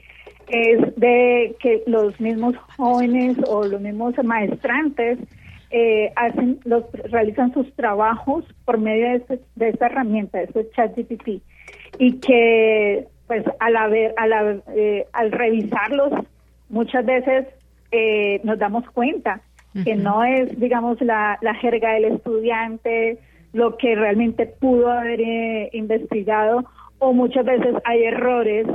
es de que los mismos jóvenes o los mismos maestrantes eh, hacen los realizan sus trabajos por medio de, este, de esta herramienta, de este chat GPT y que pues al haber, al, eh, al revisarlos muchas veces eh, nos damos cuenta que no es digamos la, la jerga del estudiante lo que realmente pudo haber eh, investigado o muchas veces hay errores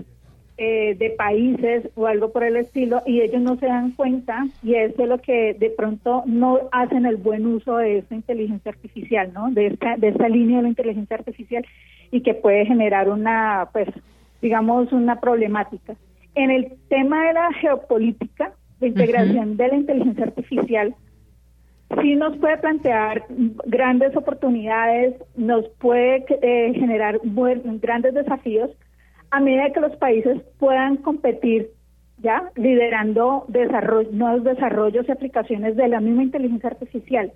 eh, de países o algo por el estilo y ellos no se dan cuenta y eso es lo que de pronto no hacen el buen uso de esta inteligencia artificial, ¿no? De esta, de esta línea de la inteligencia artificial y que puede generar una, pues, digamos, una problemática. En el tema de la geopolítica, de integración de la inteligencia artificial, sí nos puede plantear grandes oportunidades, nos puede eh, generar grandes desafíos, a medida que los países puedan competir ya liderando desarrollo, nuevos desarrollos y aplicaciones de la misma inteligencia artificial.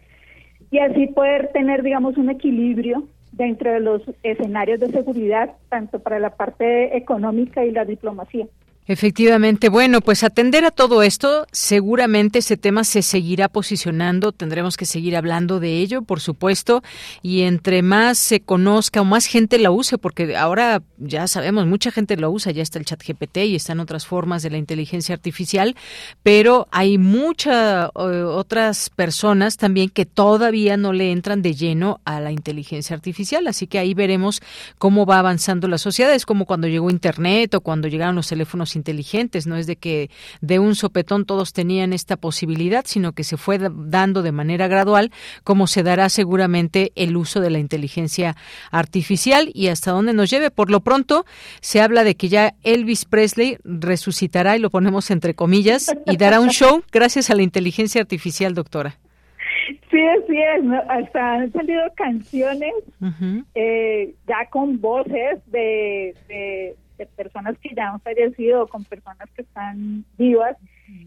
Y así poder tener digamos un equilibrio dentro de los escenarios de seguridad tanto para la parte económica y la diplomacia. Efectivamente, bueno, pues atender a todo esto, seguramente ese tema se seguirá posicionando, tendremos que seguir hablando de ello, por supuesto, y entre más se conozca o más gente la use, porque ahora ya sabemos, mucha gente lo usa, ya está el chat GPT y están otras formas de la inteligencia artificial, pero hay muchas otras personas también que todavía no le entran de lleno a la inteligencia artificial, así que ahí veremos cómo va avanzando la sociedad, es como cuando llegó Internet o cuando llegaron los teléfonos inteligentes, no es de que de un sopetón todos tenían esta posibilidad, sino que se fue dando de manera gradual, como se dará seguramente el uso de la inteligencia artificial y hasta dónde nos lleve. Por lo pronto, se habla de que ya Elvis Presley resucitará, y lo ponemos entre comillas, y dará un show gracias a la inteligencia artificial, doctora. Sí, es. Hasta han salido canciones eh, ya con voces de, de personas que ya han fallecido, con personas que están vivas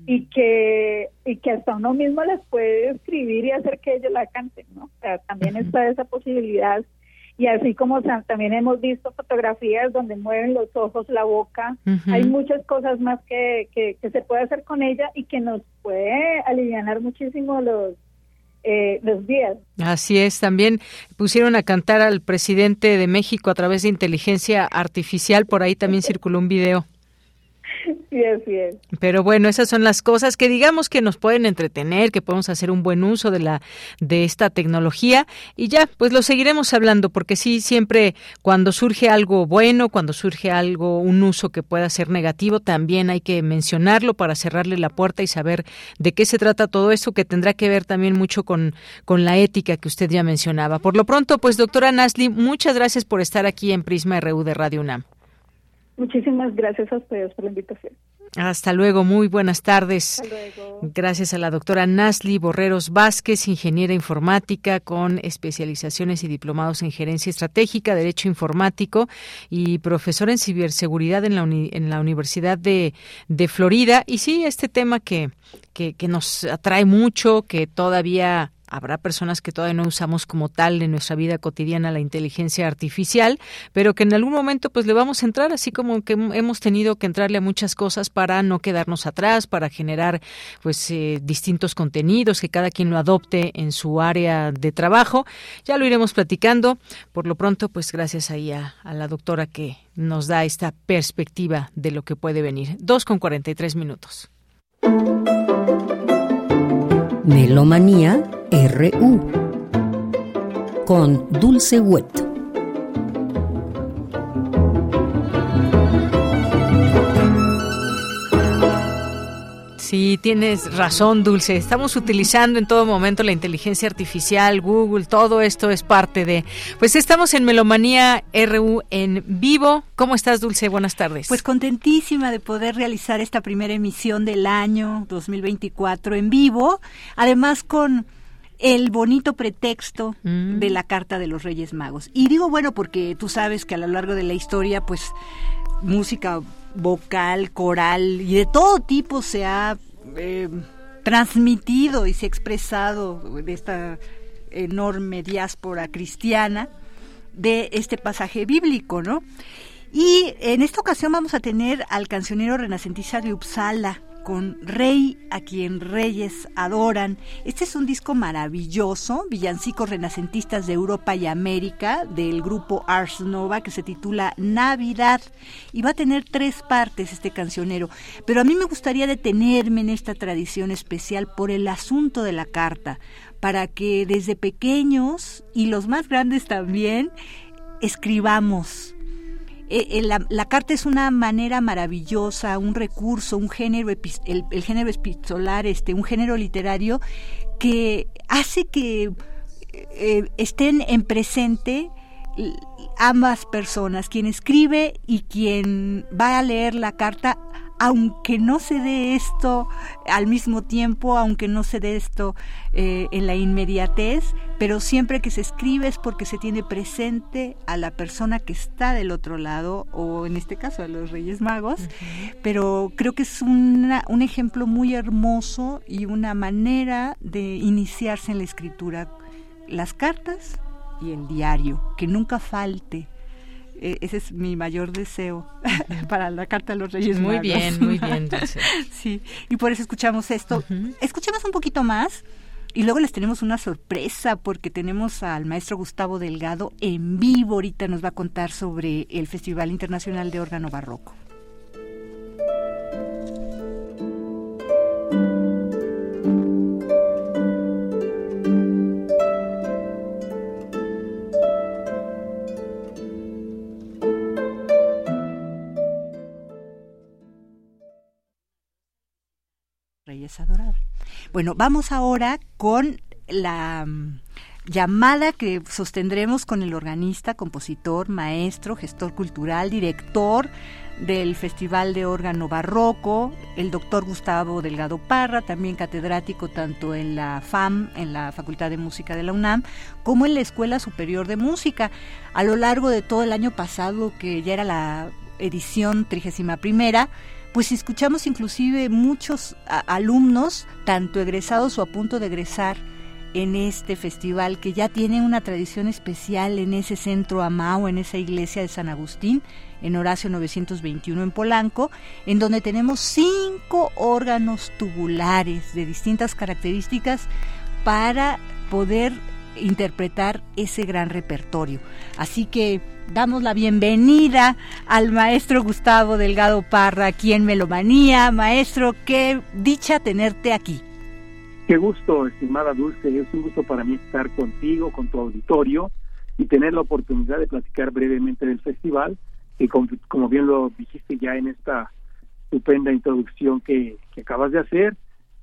y que y que hasta uno mismo les puede escribir y hacer que ellos la canten, ¿no? O sea, también está esa posibilidad. Y así como también hemos visto fotografías donde mueven los ojos, la boca, hay muchas cosas más que, que, que se puede hacer con ella y que nos puede aliviar muchísimo los eh, los días. Así es, también pusieron a cantar al presidente de México a través de inteligencia artificial, por ahí también circuló un video. Sí, así es. Pero bueno, esas son las cosas que digamos que nos pueden entretener, que podemos hacer un buen uso de la de esta tecnología y ya, pues lo seguiremos hablando porque sí siempre cuando surge algo bueno, cuando surge algo un uso que pueda ser negativo, también hay que mencionarlo para cerrarle la puerta y saber de qué se trata todo esto que tendrá que ver también mucho con con la ética que usted ya mencionaba. Por lo pronto, pues doctora Nasli, muchas gracias por estar aquí en Prisma RU de Radio UNAM. Muchísimas gracias a ustedes por la invitación. Hasta luego, muy buenas tardes. Gracias a la doctora Nasli Borreros Vázquez, ingeniera informática con especializaciones y diplomados en gerencia estratégica, derecho informático y profesora en ciberseguridad en la, en la Universidad de, de, Florida. Y sí, este tema que, que, que nos atrae mucho, que todavía Habrá personas que todavía no usamos como tal en nuestra vida cotidiana la inteligencia artificial, pero que en algún momento pues le vamos a entrar, así como que hemos tenido que entrarle a muchas cosas para no quedarnos atrás, para generar pues eh, distintos contenidos, que cada quien lo adopte en su área de trabajo. Ya lo iremos platicando. Por lo pronto, pues gracias ahí a, la doctora que nos da esta perspectiva de lo que puede venir. Dos con cuarenta y tres minutos. Melomanía RU con Dulce Wet. Sí, tienes razón, Dulce. Estamos utilizando en todo momento la inteligencia artificial, Google, todo esto es parte de... Pues estamos en Melomanía RU en vivo. ¿Cómo estás, Dulce? Buenas tardes. Pues contentísima de poder realizar esta primera emisión del año 2024 en vivo, además con el bonito pretexto mm. de la Carta de los Reyes Magos. Y digo bueno porque tú sabes que a lo largo de la historia, pues música vocal, coral y de todo tipo se ha eh, transmitido y se ha expresado de esta enorme diáspora cristiana de este pasaje bíblico, ¿no? Y en esta ocasión vamos a tener al cancionero renacentista de Uppsala, con Rey a quien reyes adoran. Este es un disco maravilloso, villancicos renacentistas de Europa y América, del grupo Ars Nova, que se titula Navidad. Y va a tener tres partes este cancionero. Pero a mí me gustaría detenerme en esta tradición especial por el asunto de la carta, para que desde pequeños y los más grandes también escribamos eh, eh, la, carta es una manera maravillosa, un recurso, un género, el, género epistolar, este, un género literario que hace que eh, estén en presente ambas personas, quien escribe y quien va a leer la carta aunque no se dé esto al mismo tiempo, aunque no se dé esto eh, en la inmediatez, pero siempre que se escribe es porque se tiene presente a la persona que está del otro lado, o en este caso a los Reyes Magos, pero creo que es una, un ejemplo muy hermoso y una manera de iniciarse en la escritura. Las cartas y el diario, que nunca falte ese es mi mayor deseo para la Carta de los Reyes Muy bien, muy bien, sí, y por eso escuchamos esto. Escuchemos un poquito más y luego les tenemos una sorpresa porque tenemos al maestro Gustavo Delgado en vivo. Ahorita nos va a contar sobre el Festival Internacional de Órgano Barroco. Bueno, vamos ahora con la mm, llamada que sostendremos con el organista, compositor, maestro, gestor cultural, director del Festival de Órgano Barroco, el doctor Gustavo Delgado Parra, también catedrático tanto en la FAM, en la Facultad de Música de la UNAM, como en la Escuela Superior de Música. A lo largo de todo el año pasado, que ya era la edición trigésima primera, pues escuchamos inclusive muchos alumnos, tanto egresados o a punto de egresar, en este festival que ya tiene una tradición especial en ese centro Amao, en esa iglesia de San Agustín, en Horacio 921 en Polanco, en donde tenemos cinco órganos tubulares de distintas características para poder interpretar ese gran repertorio. Así que damos la bienvenida al maestro Gustavo Delgado Parra aquí en Melomanía. Maestro, qué dicha tenerte aquí. Qué gusto, estimada Dulce. Es un gusto para mí estar contigo, con tu auditorio y tener la oportunidad de platicar brevemente del festival, que como bien lo dijiste ya en esta estupenda introducción que, que acabas de hacer,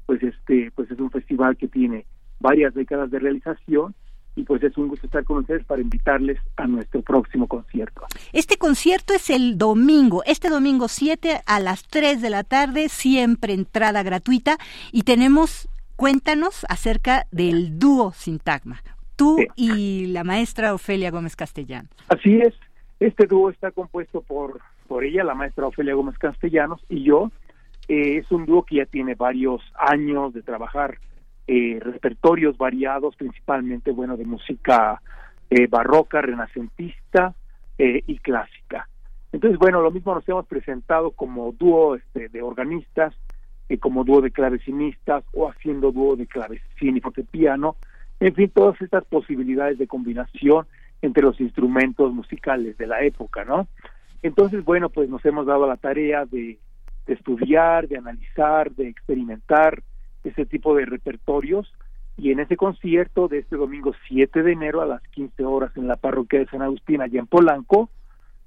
pues este, pues es un festival que tiene varias décadas de realización y pues es un gusto estar con ustedes para invitarles a nuestro próximo concierto. Este concierto es el domingo, este domingo 7 a las 3 de la tarde, siempre entrada gratuita y tenemos, cuéntanos acerca del dúo Sintagma, tú y la maestra Ofelia Gómez Castellanos. Así es, este dúo está compuesto por, por ella, la maestra Ofelia Gómez Castellanos y yo. Eh, es un dúo que ya tiene varios años de trabajar eh, repertorios variados, principalmente, bueno, de música eh, barroca, renacentista eh, y clásica. Entonces, bueno, lo mismo nos hemos presentado como dúo este, de organistas, como dúo de clavecinistas o haciendo dúo de clavecín y fortepiano, en fin, todas estas posibilidades de combinación entre los instrumentos musicales de la época, ¿no? Entonces, bueno, pues nos hemos dado la tarea de estudiar, de analizar, de experimentar, ese tipo de repertorios y en ese concierto de este domingo 7 de enero a las 15 horas en la parroquia de San Agustín allá en Polanco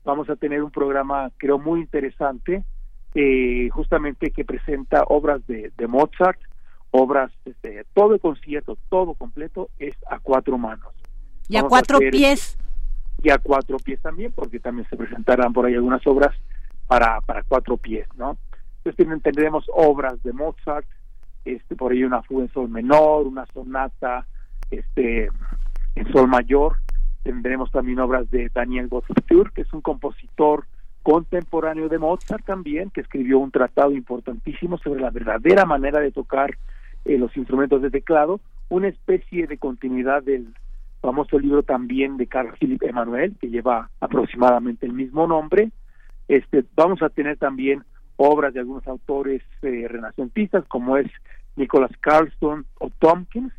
vamos a tener un programa creo muy interesante eh, justamente que presenta obras de, de Mozart obras este, todo el concierto todo completo es a cuatro manos. Y a cuatro pies. Y a cuatro pies también porque también se presentarán por ahí algunas obras para para cuatro pies no entonces tendremos obras de Mozart este por ahí una fuga en sol menor, una sonata este en sol mayor. Tendremos también obras de Daniel Gottfried, que es un compositor contemporáneo de Mozart también, que escribió un tratado importantísimo sobre la verdadera manera de tocar eh, los instrumentos de teclado, una especie de continuidad del famoso libro también de Carl Philipp Emanuel, que lleva aproximadamente el mismo nombre. Este, vamos a tener también obras de algunos autores eh, renacentistas, como es Nicholas Carlson o Tompkins,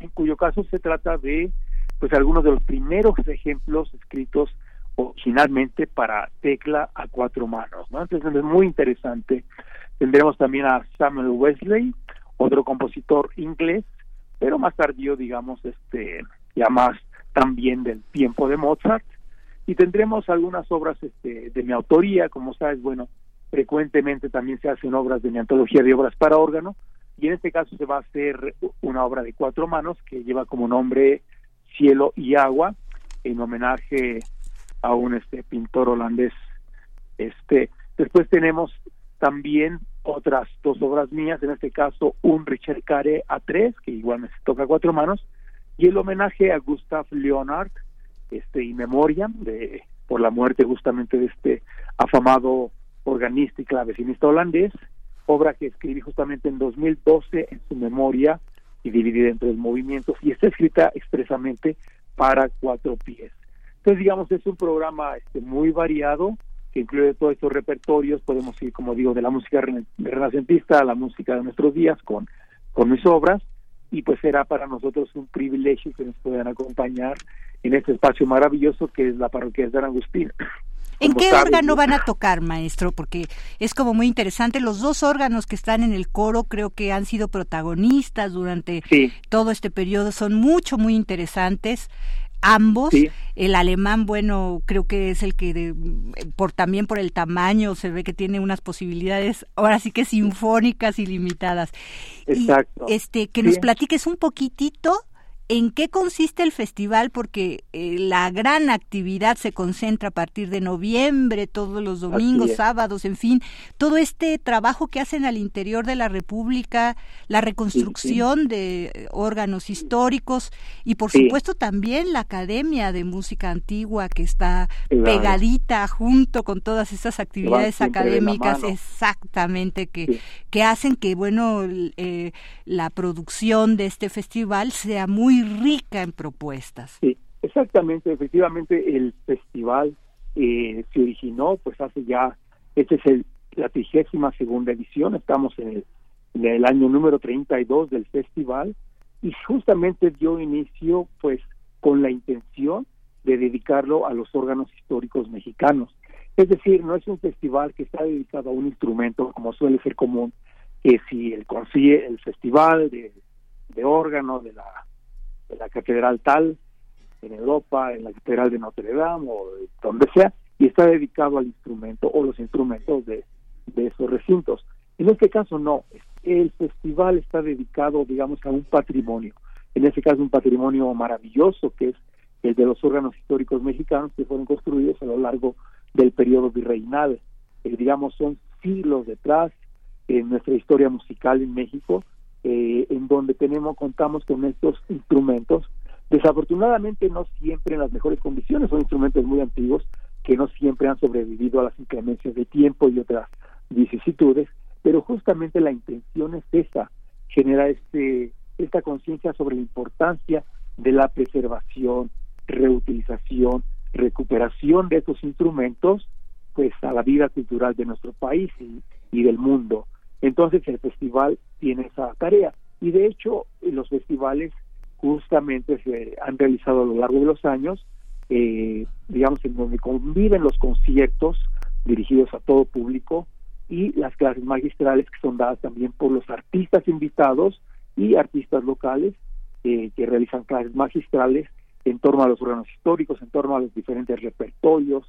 en cuyo caso se trata de pues algunos de los primeros ejemplos escritos originalmente para tecla a cuatro manos, ¿no? Entonces es muy interesante. Tendremos también a Samuel Wesley, otro compositor inglés, pero más tardío, digamos, este, ya más también del tiempo de Mozart. Y tendremos algunas obras este, de mi autoría, como sabes, bueno, frecuentemente también se hacen obras de mi antología de obras para órgano, y en este caso se va a hacer una obra de cuatro manos que lleva como nombre Cielo y Agua, en homenaje a un este pintor holandés. Este, después tenemos también otras dos obras mías, en este caso un Richard Care A3, que igual me toca cuatro manos, y el homenaje a Gustav Leonard, este, y memoria de, por la muerte justamente de este afamado organista y clavecinista holandés, obra que escribí justamente en 2012 en su memoria y dividida en tres movimientos y está escrita expresamente para cuatro pies. Entonces, digamos, es un programa este, muy variado que incluye todos estos repertorios. Podemos ir, como digo, de la música renacentista a la música de nuestros días con, con mis obras. Y pues será para nosotros un privilegio que nos puedan acompañar en este espacio maravilloso que es la parroquia de San Agustín. ¿En qué órgano van a tocar, maestro? Porque es como muy interesante. Los dos órganos que están en el coro creo que han sido protagonistas durante todo este periodo. Son mucho, muy interesantes ambos. El alemán, bueno, creo que es el que por también por el tamaño se ve que tiene unas posibilidades ahora sí que sinfónicas ilimitadas. Exacto. este que nos platiques un poquitito ¿En qué consiste el festival? Porque eh, la gran actividad se concentra a partir de noviembre, todos los domingos, sábados, en fin, todo este trabajo que hacen al interior de la República, la reconstrucción de eh, órganos históricos y por supuesto también la Academia de Música Antigua que está pegadita junto con todas esas actividades académicas, exactamente, que, que hacen que, bueno, eh, la producción de este festival sea muy rica en propuestas. Sí, exactamente, efectivamente el festival eh, se originó pues hace ya, este es el, la trigésima segunda edición, estamos en el, en el año número 32 del festival y justamente dio inicio pues con la intención de dedicarlo a los órganos históricos mexicanos. Es decir, no es un festival que está dedicado a un instrumento como suele ser común, que si el consigue el festival de, de de la en la catedral tal, en Europa, en la catedral de Notre Dame o donde sea, y está dedicado al instrumento o los instrumentos de, de esos recintos. En este caso no, el festival está dedicado, digamos, a un patrimonio, en este caso un patrimonio maravilloso que es el de los órganos históricos mexicanos que fueron construidos a lo largo del periodo virreinal. Eh, digamos, son siglos detrás en nuestra historia musical en México eh, en donde tenemos contamos con estos instrumentos. Desafortunadamente no siempre en las mejores condiciones. Son instrumentos muy antiguos que no siempre han sobrevivido a las inclemencias de tiempo y otras vicisitudes pero justamente la intención es esa generar este esta conciencia sobre la importancia de la preservación reutilización recuperación de estos instrumentos pues a la vida cultural de nuestro país y del mundo entonces el festival tiene esa tarea. Y de hecho los festivales justamente se han realizado a lo largo de los años, eh, digamos, en donde conviven los conciertos dirigidos a todo público y las clases magistrales que son dadas también por los artistas invitados y artistas locales eh, que realizan clases magistrales en torno a los órganos históricos, en torno a los diferentes repertorios,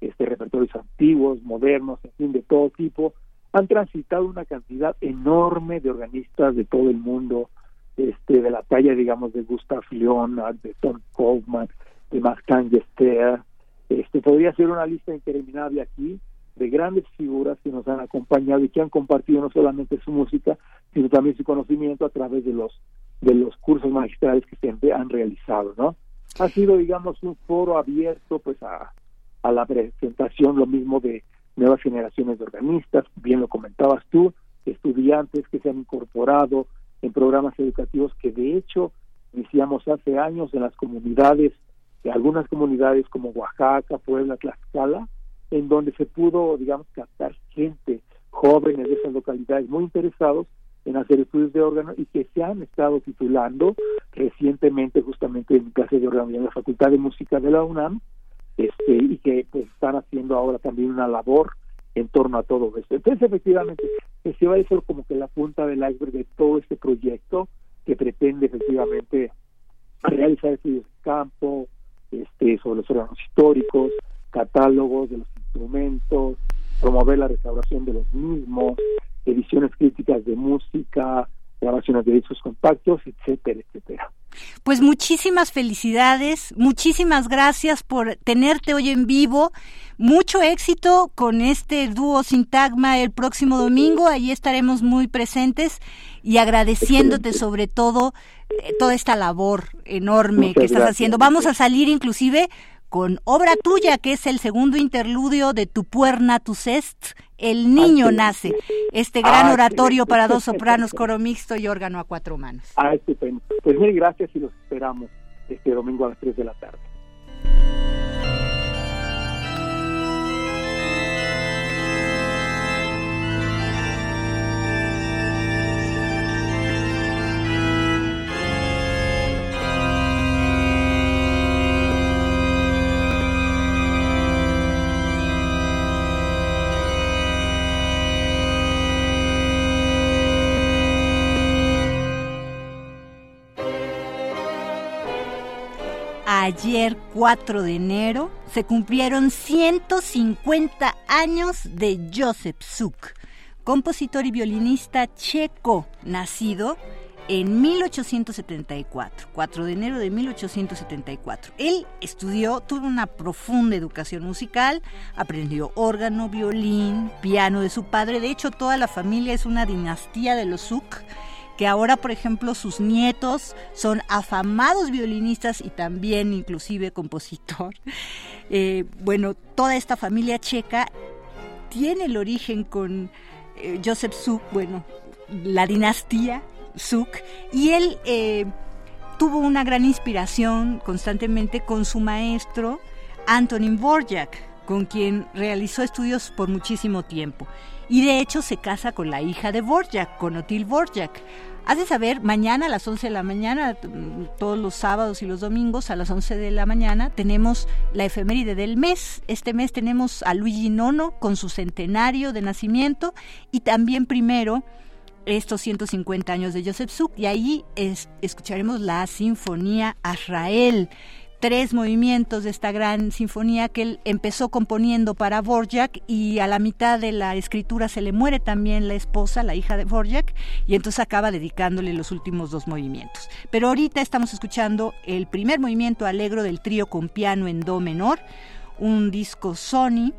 este repertorios antiguos, modernos, en fin, de todo tipo, han transitado una cantidad enorme de organistas de todo el mundo, este, de la talla, digamos, de Gustav Leonard, de Tom Kaufman, de Martin Gester. Este, podría ser una lista interminable aquí de grandes figuras que nos han acompañado y que han compartido no solamente su música, sino también su conocimiento a través de los de los cursos magistrales que siempre han realizado, ¿no? Ha sido, digamos, un foro abierto, pues, a, a la presentación, lo mismo de nuevas generaciones de organistas, bien lo comentabas tú, estudiantes que se han incorporado en programas educativos que de hecho iniciamos hace años en las comunidades, en algunas comunidades como Oaxaca, Puebla, Tlaxcala, en donde se pudo, digamos, captar gente, jóvenes de esas localidades muy interesados en hacer estudios de órgano y que se han estado titulando recientemente justamente en clase de órgano en la Facultad de Música de la UNAM este, y que pues están haciendo ahora también una labor en torno a todo esto. Entonces, efectivamente, va a ser como que la punta del iceberg de todo este proyecto que pretende efectivamente realizar estudios de campo, este, sobre los órganos históricos, catálogos de los instrumentos, promover la restauración de los mismos, ediciones críticas de música, grabaciones de discos compactos, etcétera, etcétera. Pues muchísimas felicidades, muchísimas gracias por tenerte hoy en vivo. Mucho éxito con este dúo Sintagma el próximo domingo. Allí estaremos muy presentes y agradeciéndote sobre todo eh, toda esta labor enorme que estás haciendo. Vamos a salir inclusive con obra tuya, que es el segundo interludio de Tu puerna, tu cest, El niño nace, este gran oratorio para dos sopranos, coro mixto y órgano a cuatro manos. Ah, estupendo. Pues mil gracias y los esperamos este domingo a las 3 de la tarde. Ayer 4 de enero se cumplieron 150 años de Joseph Suk, compositor y violinista checo, nacido en 1874, 4 de enero de 1874. Él estudió, tuvo una profunda educación musical, aprendió órgano, violín, piano de su padre. De hecho, toda la familia es una dinastía de los Suk que ahora, por ejemplo, sus nietos son afamados violinistas y también inclusive compositor. Eh, bueno, toda esta familia checa tiene el origen con eh, Joseph Suk, bueno, la dinastía Suk, y él eh, tuvo una gran inspiración constantemente con su maestro Antonin Borjak, con quien realizó estudios por muchísimo tiempo. Y de hecho se casa con la hija de Borjak, con Otil Borjak. Has de saber, mañana a las 11 de la mañana, todos los sábados y los domingos a las 11 de la mañana, tenemos la efeméride del mes. Este mes tenemos a Luigi Nono con su centenario de nacimiento y también primero estos 150 años de Joseph Suk y ahí escucharemos la Sinfonía Azrael tres movimientos de esta gran sinfonía que él empezó componiendo para Borjak y a la mitad de la escritura se le muere también la esposa, la hija de Borjak, y entonces acaba dedicándole los últimos dos movimientos. Pero ahorita estamos escuchando el primer movimiento alegro del trío con piano en do menor, un disco Sony,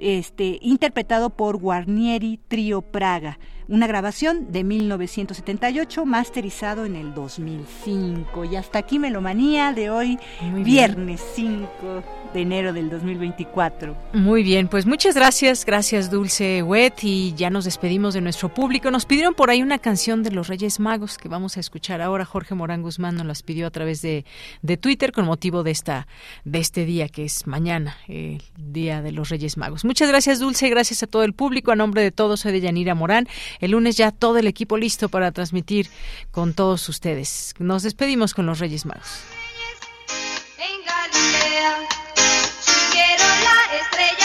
este, interpretado por Guarnieri Trío Praga una grabación de 1978 masterizado en el 2005. Y hasta aquí Melomanía de hoy, viernes 5 de enero del 2024. Muy bien, pues muchas gracias, gracias Dulce Wet y ya nos despedimos de nuestro público. Nos pidieron por ahí una canción de los Reyes Magos que vamos a escuchar ahora. Jorge Morán Guzmán nos las pidió a través de, de Twitter con motivo de esta de este día que es mañana, el Día de los Reyes Magos. Muchas gracias Dulce, gracias a todo el público. A nombre de todos soy de Yanira Morán. El lunes ya todo el equipo listo para transmitir con todos ustedes. Nos despedimos con los Reyes Magos. estrella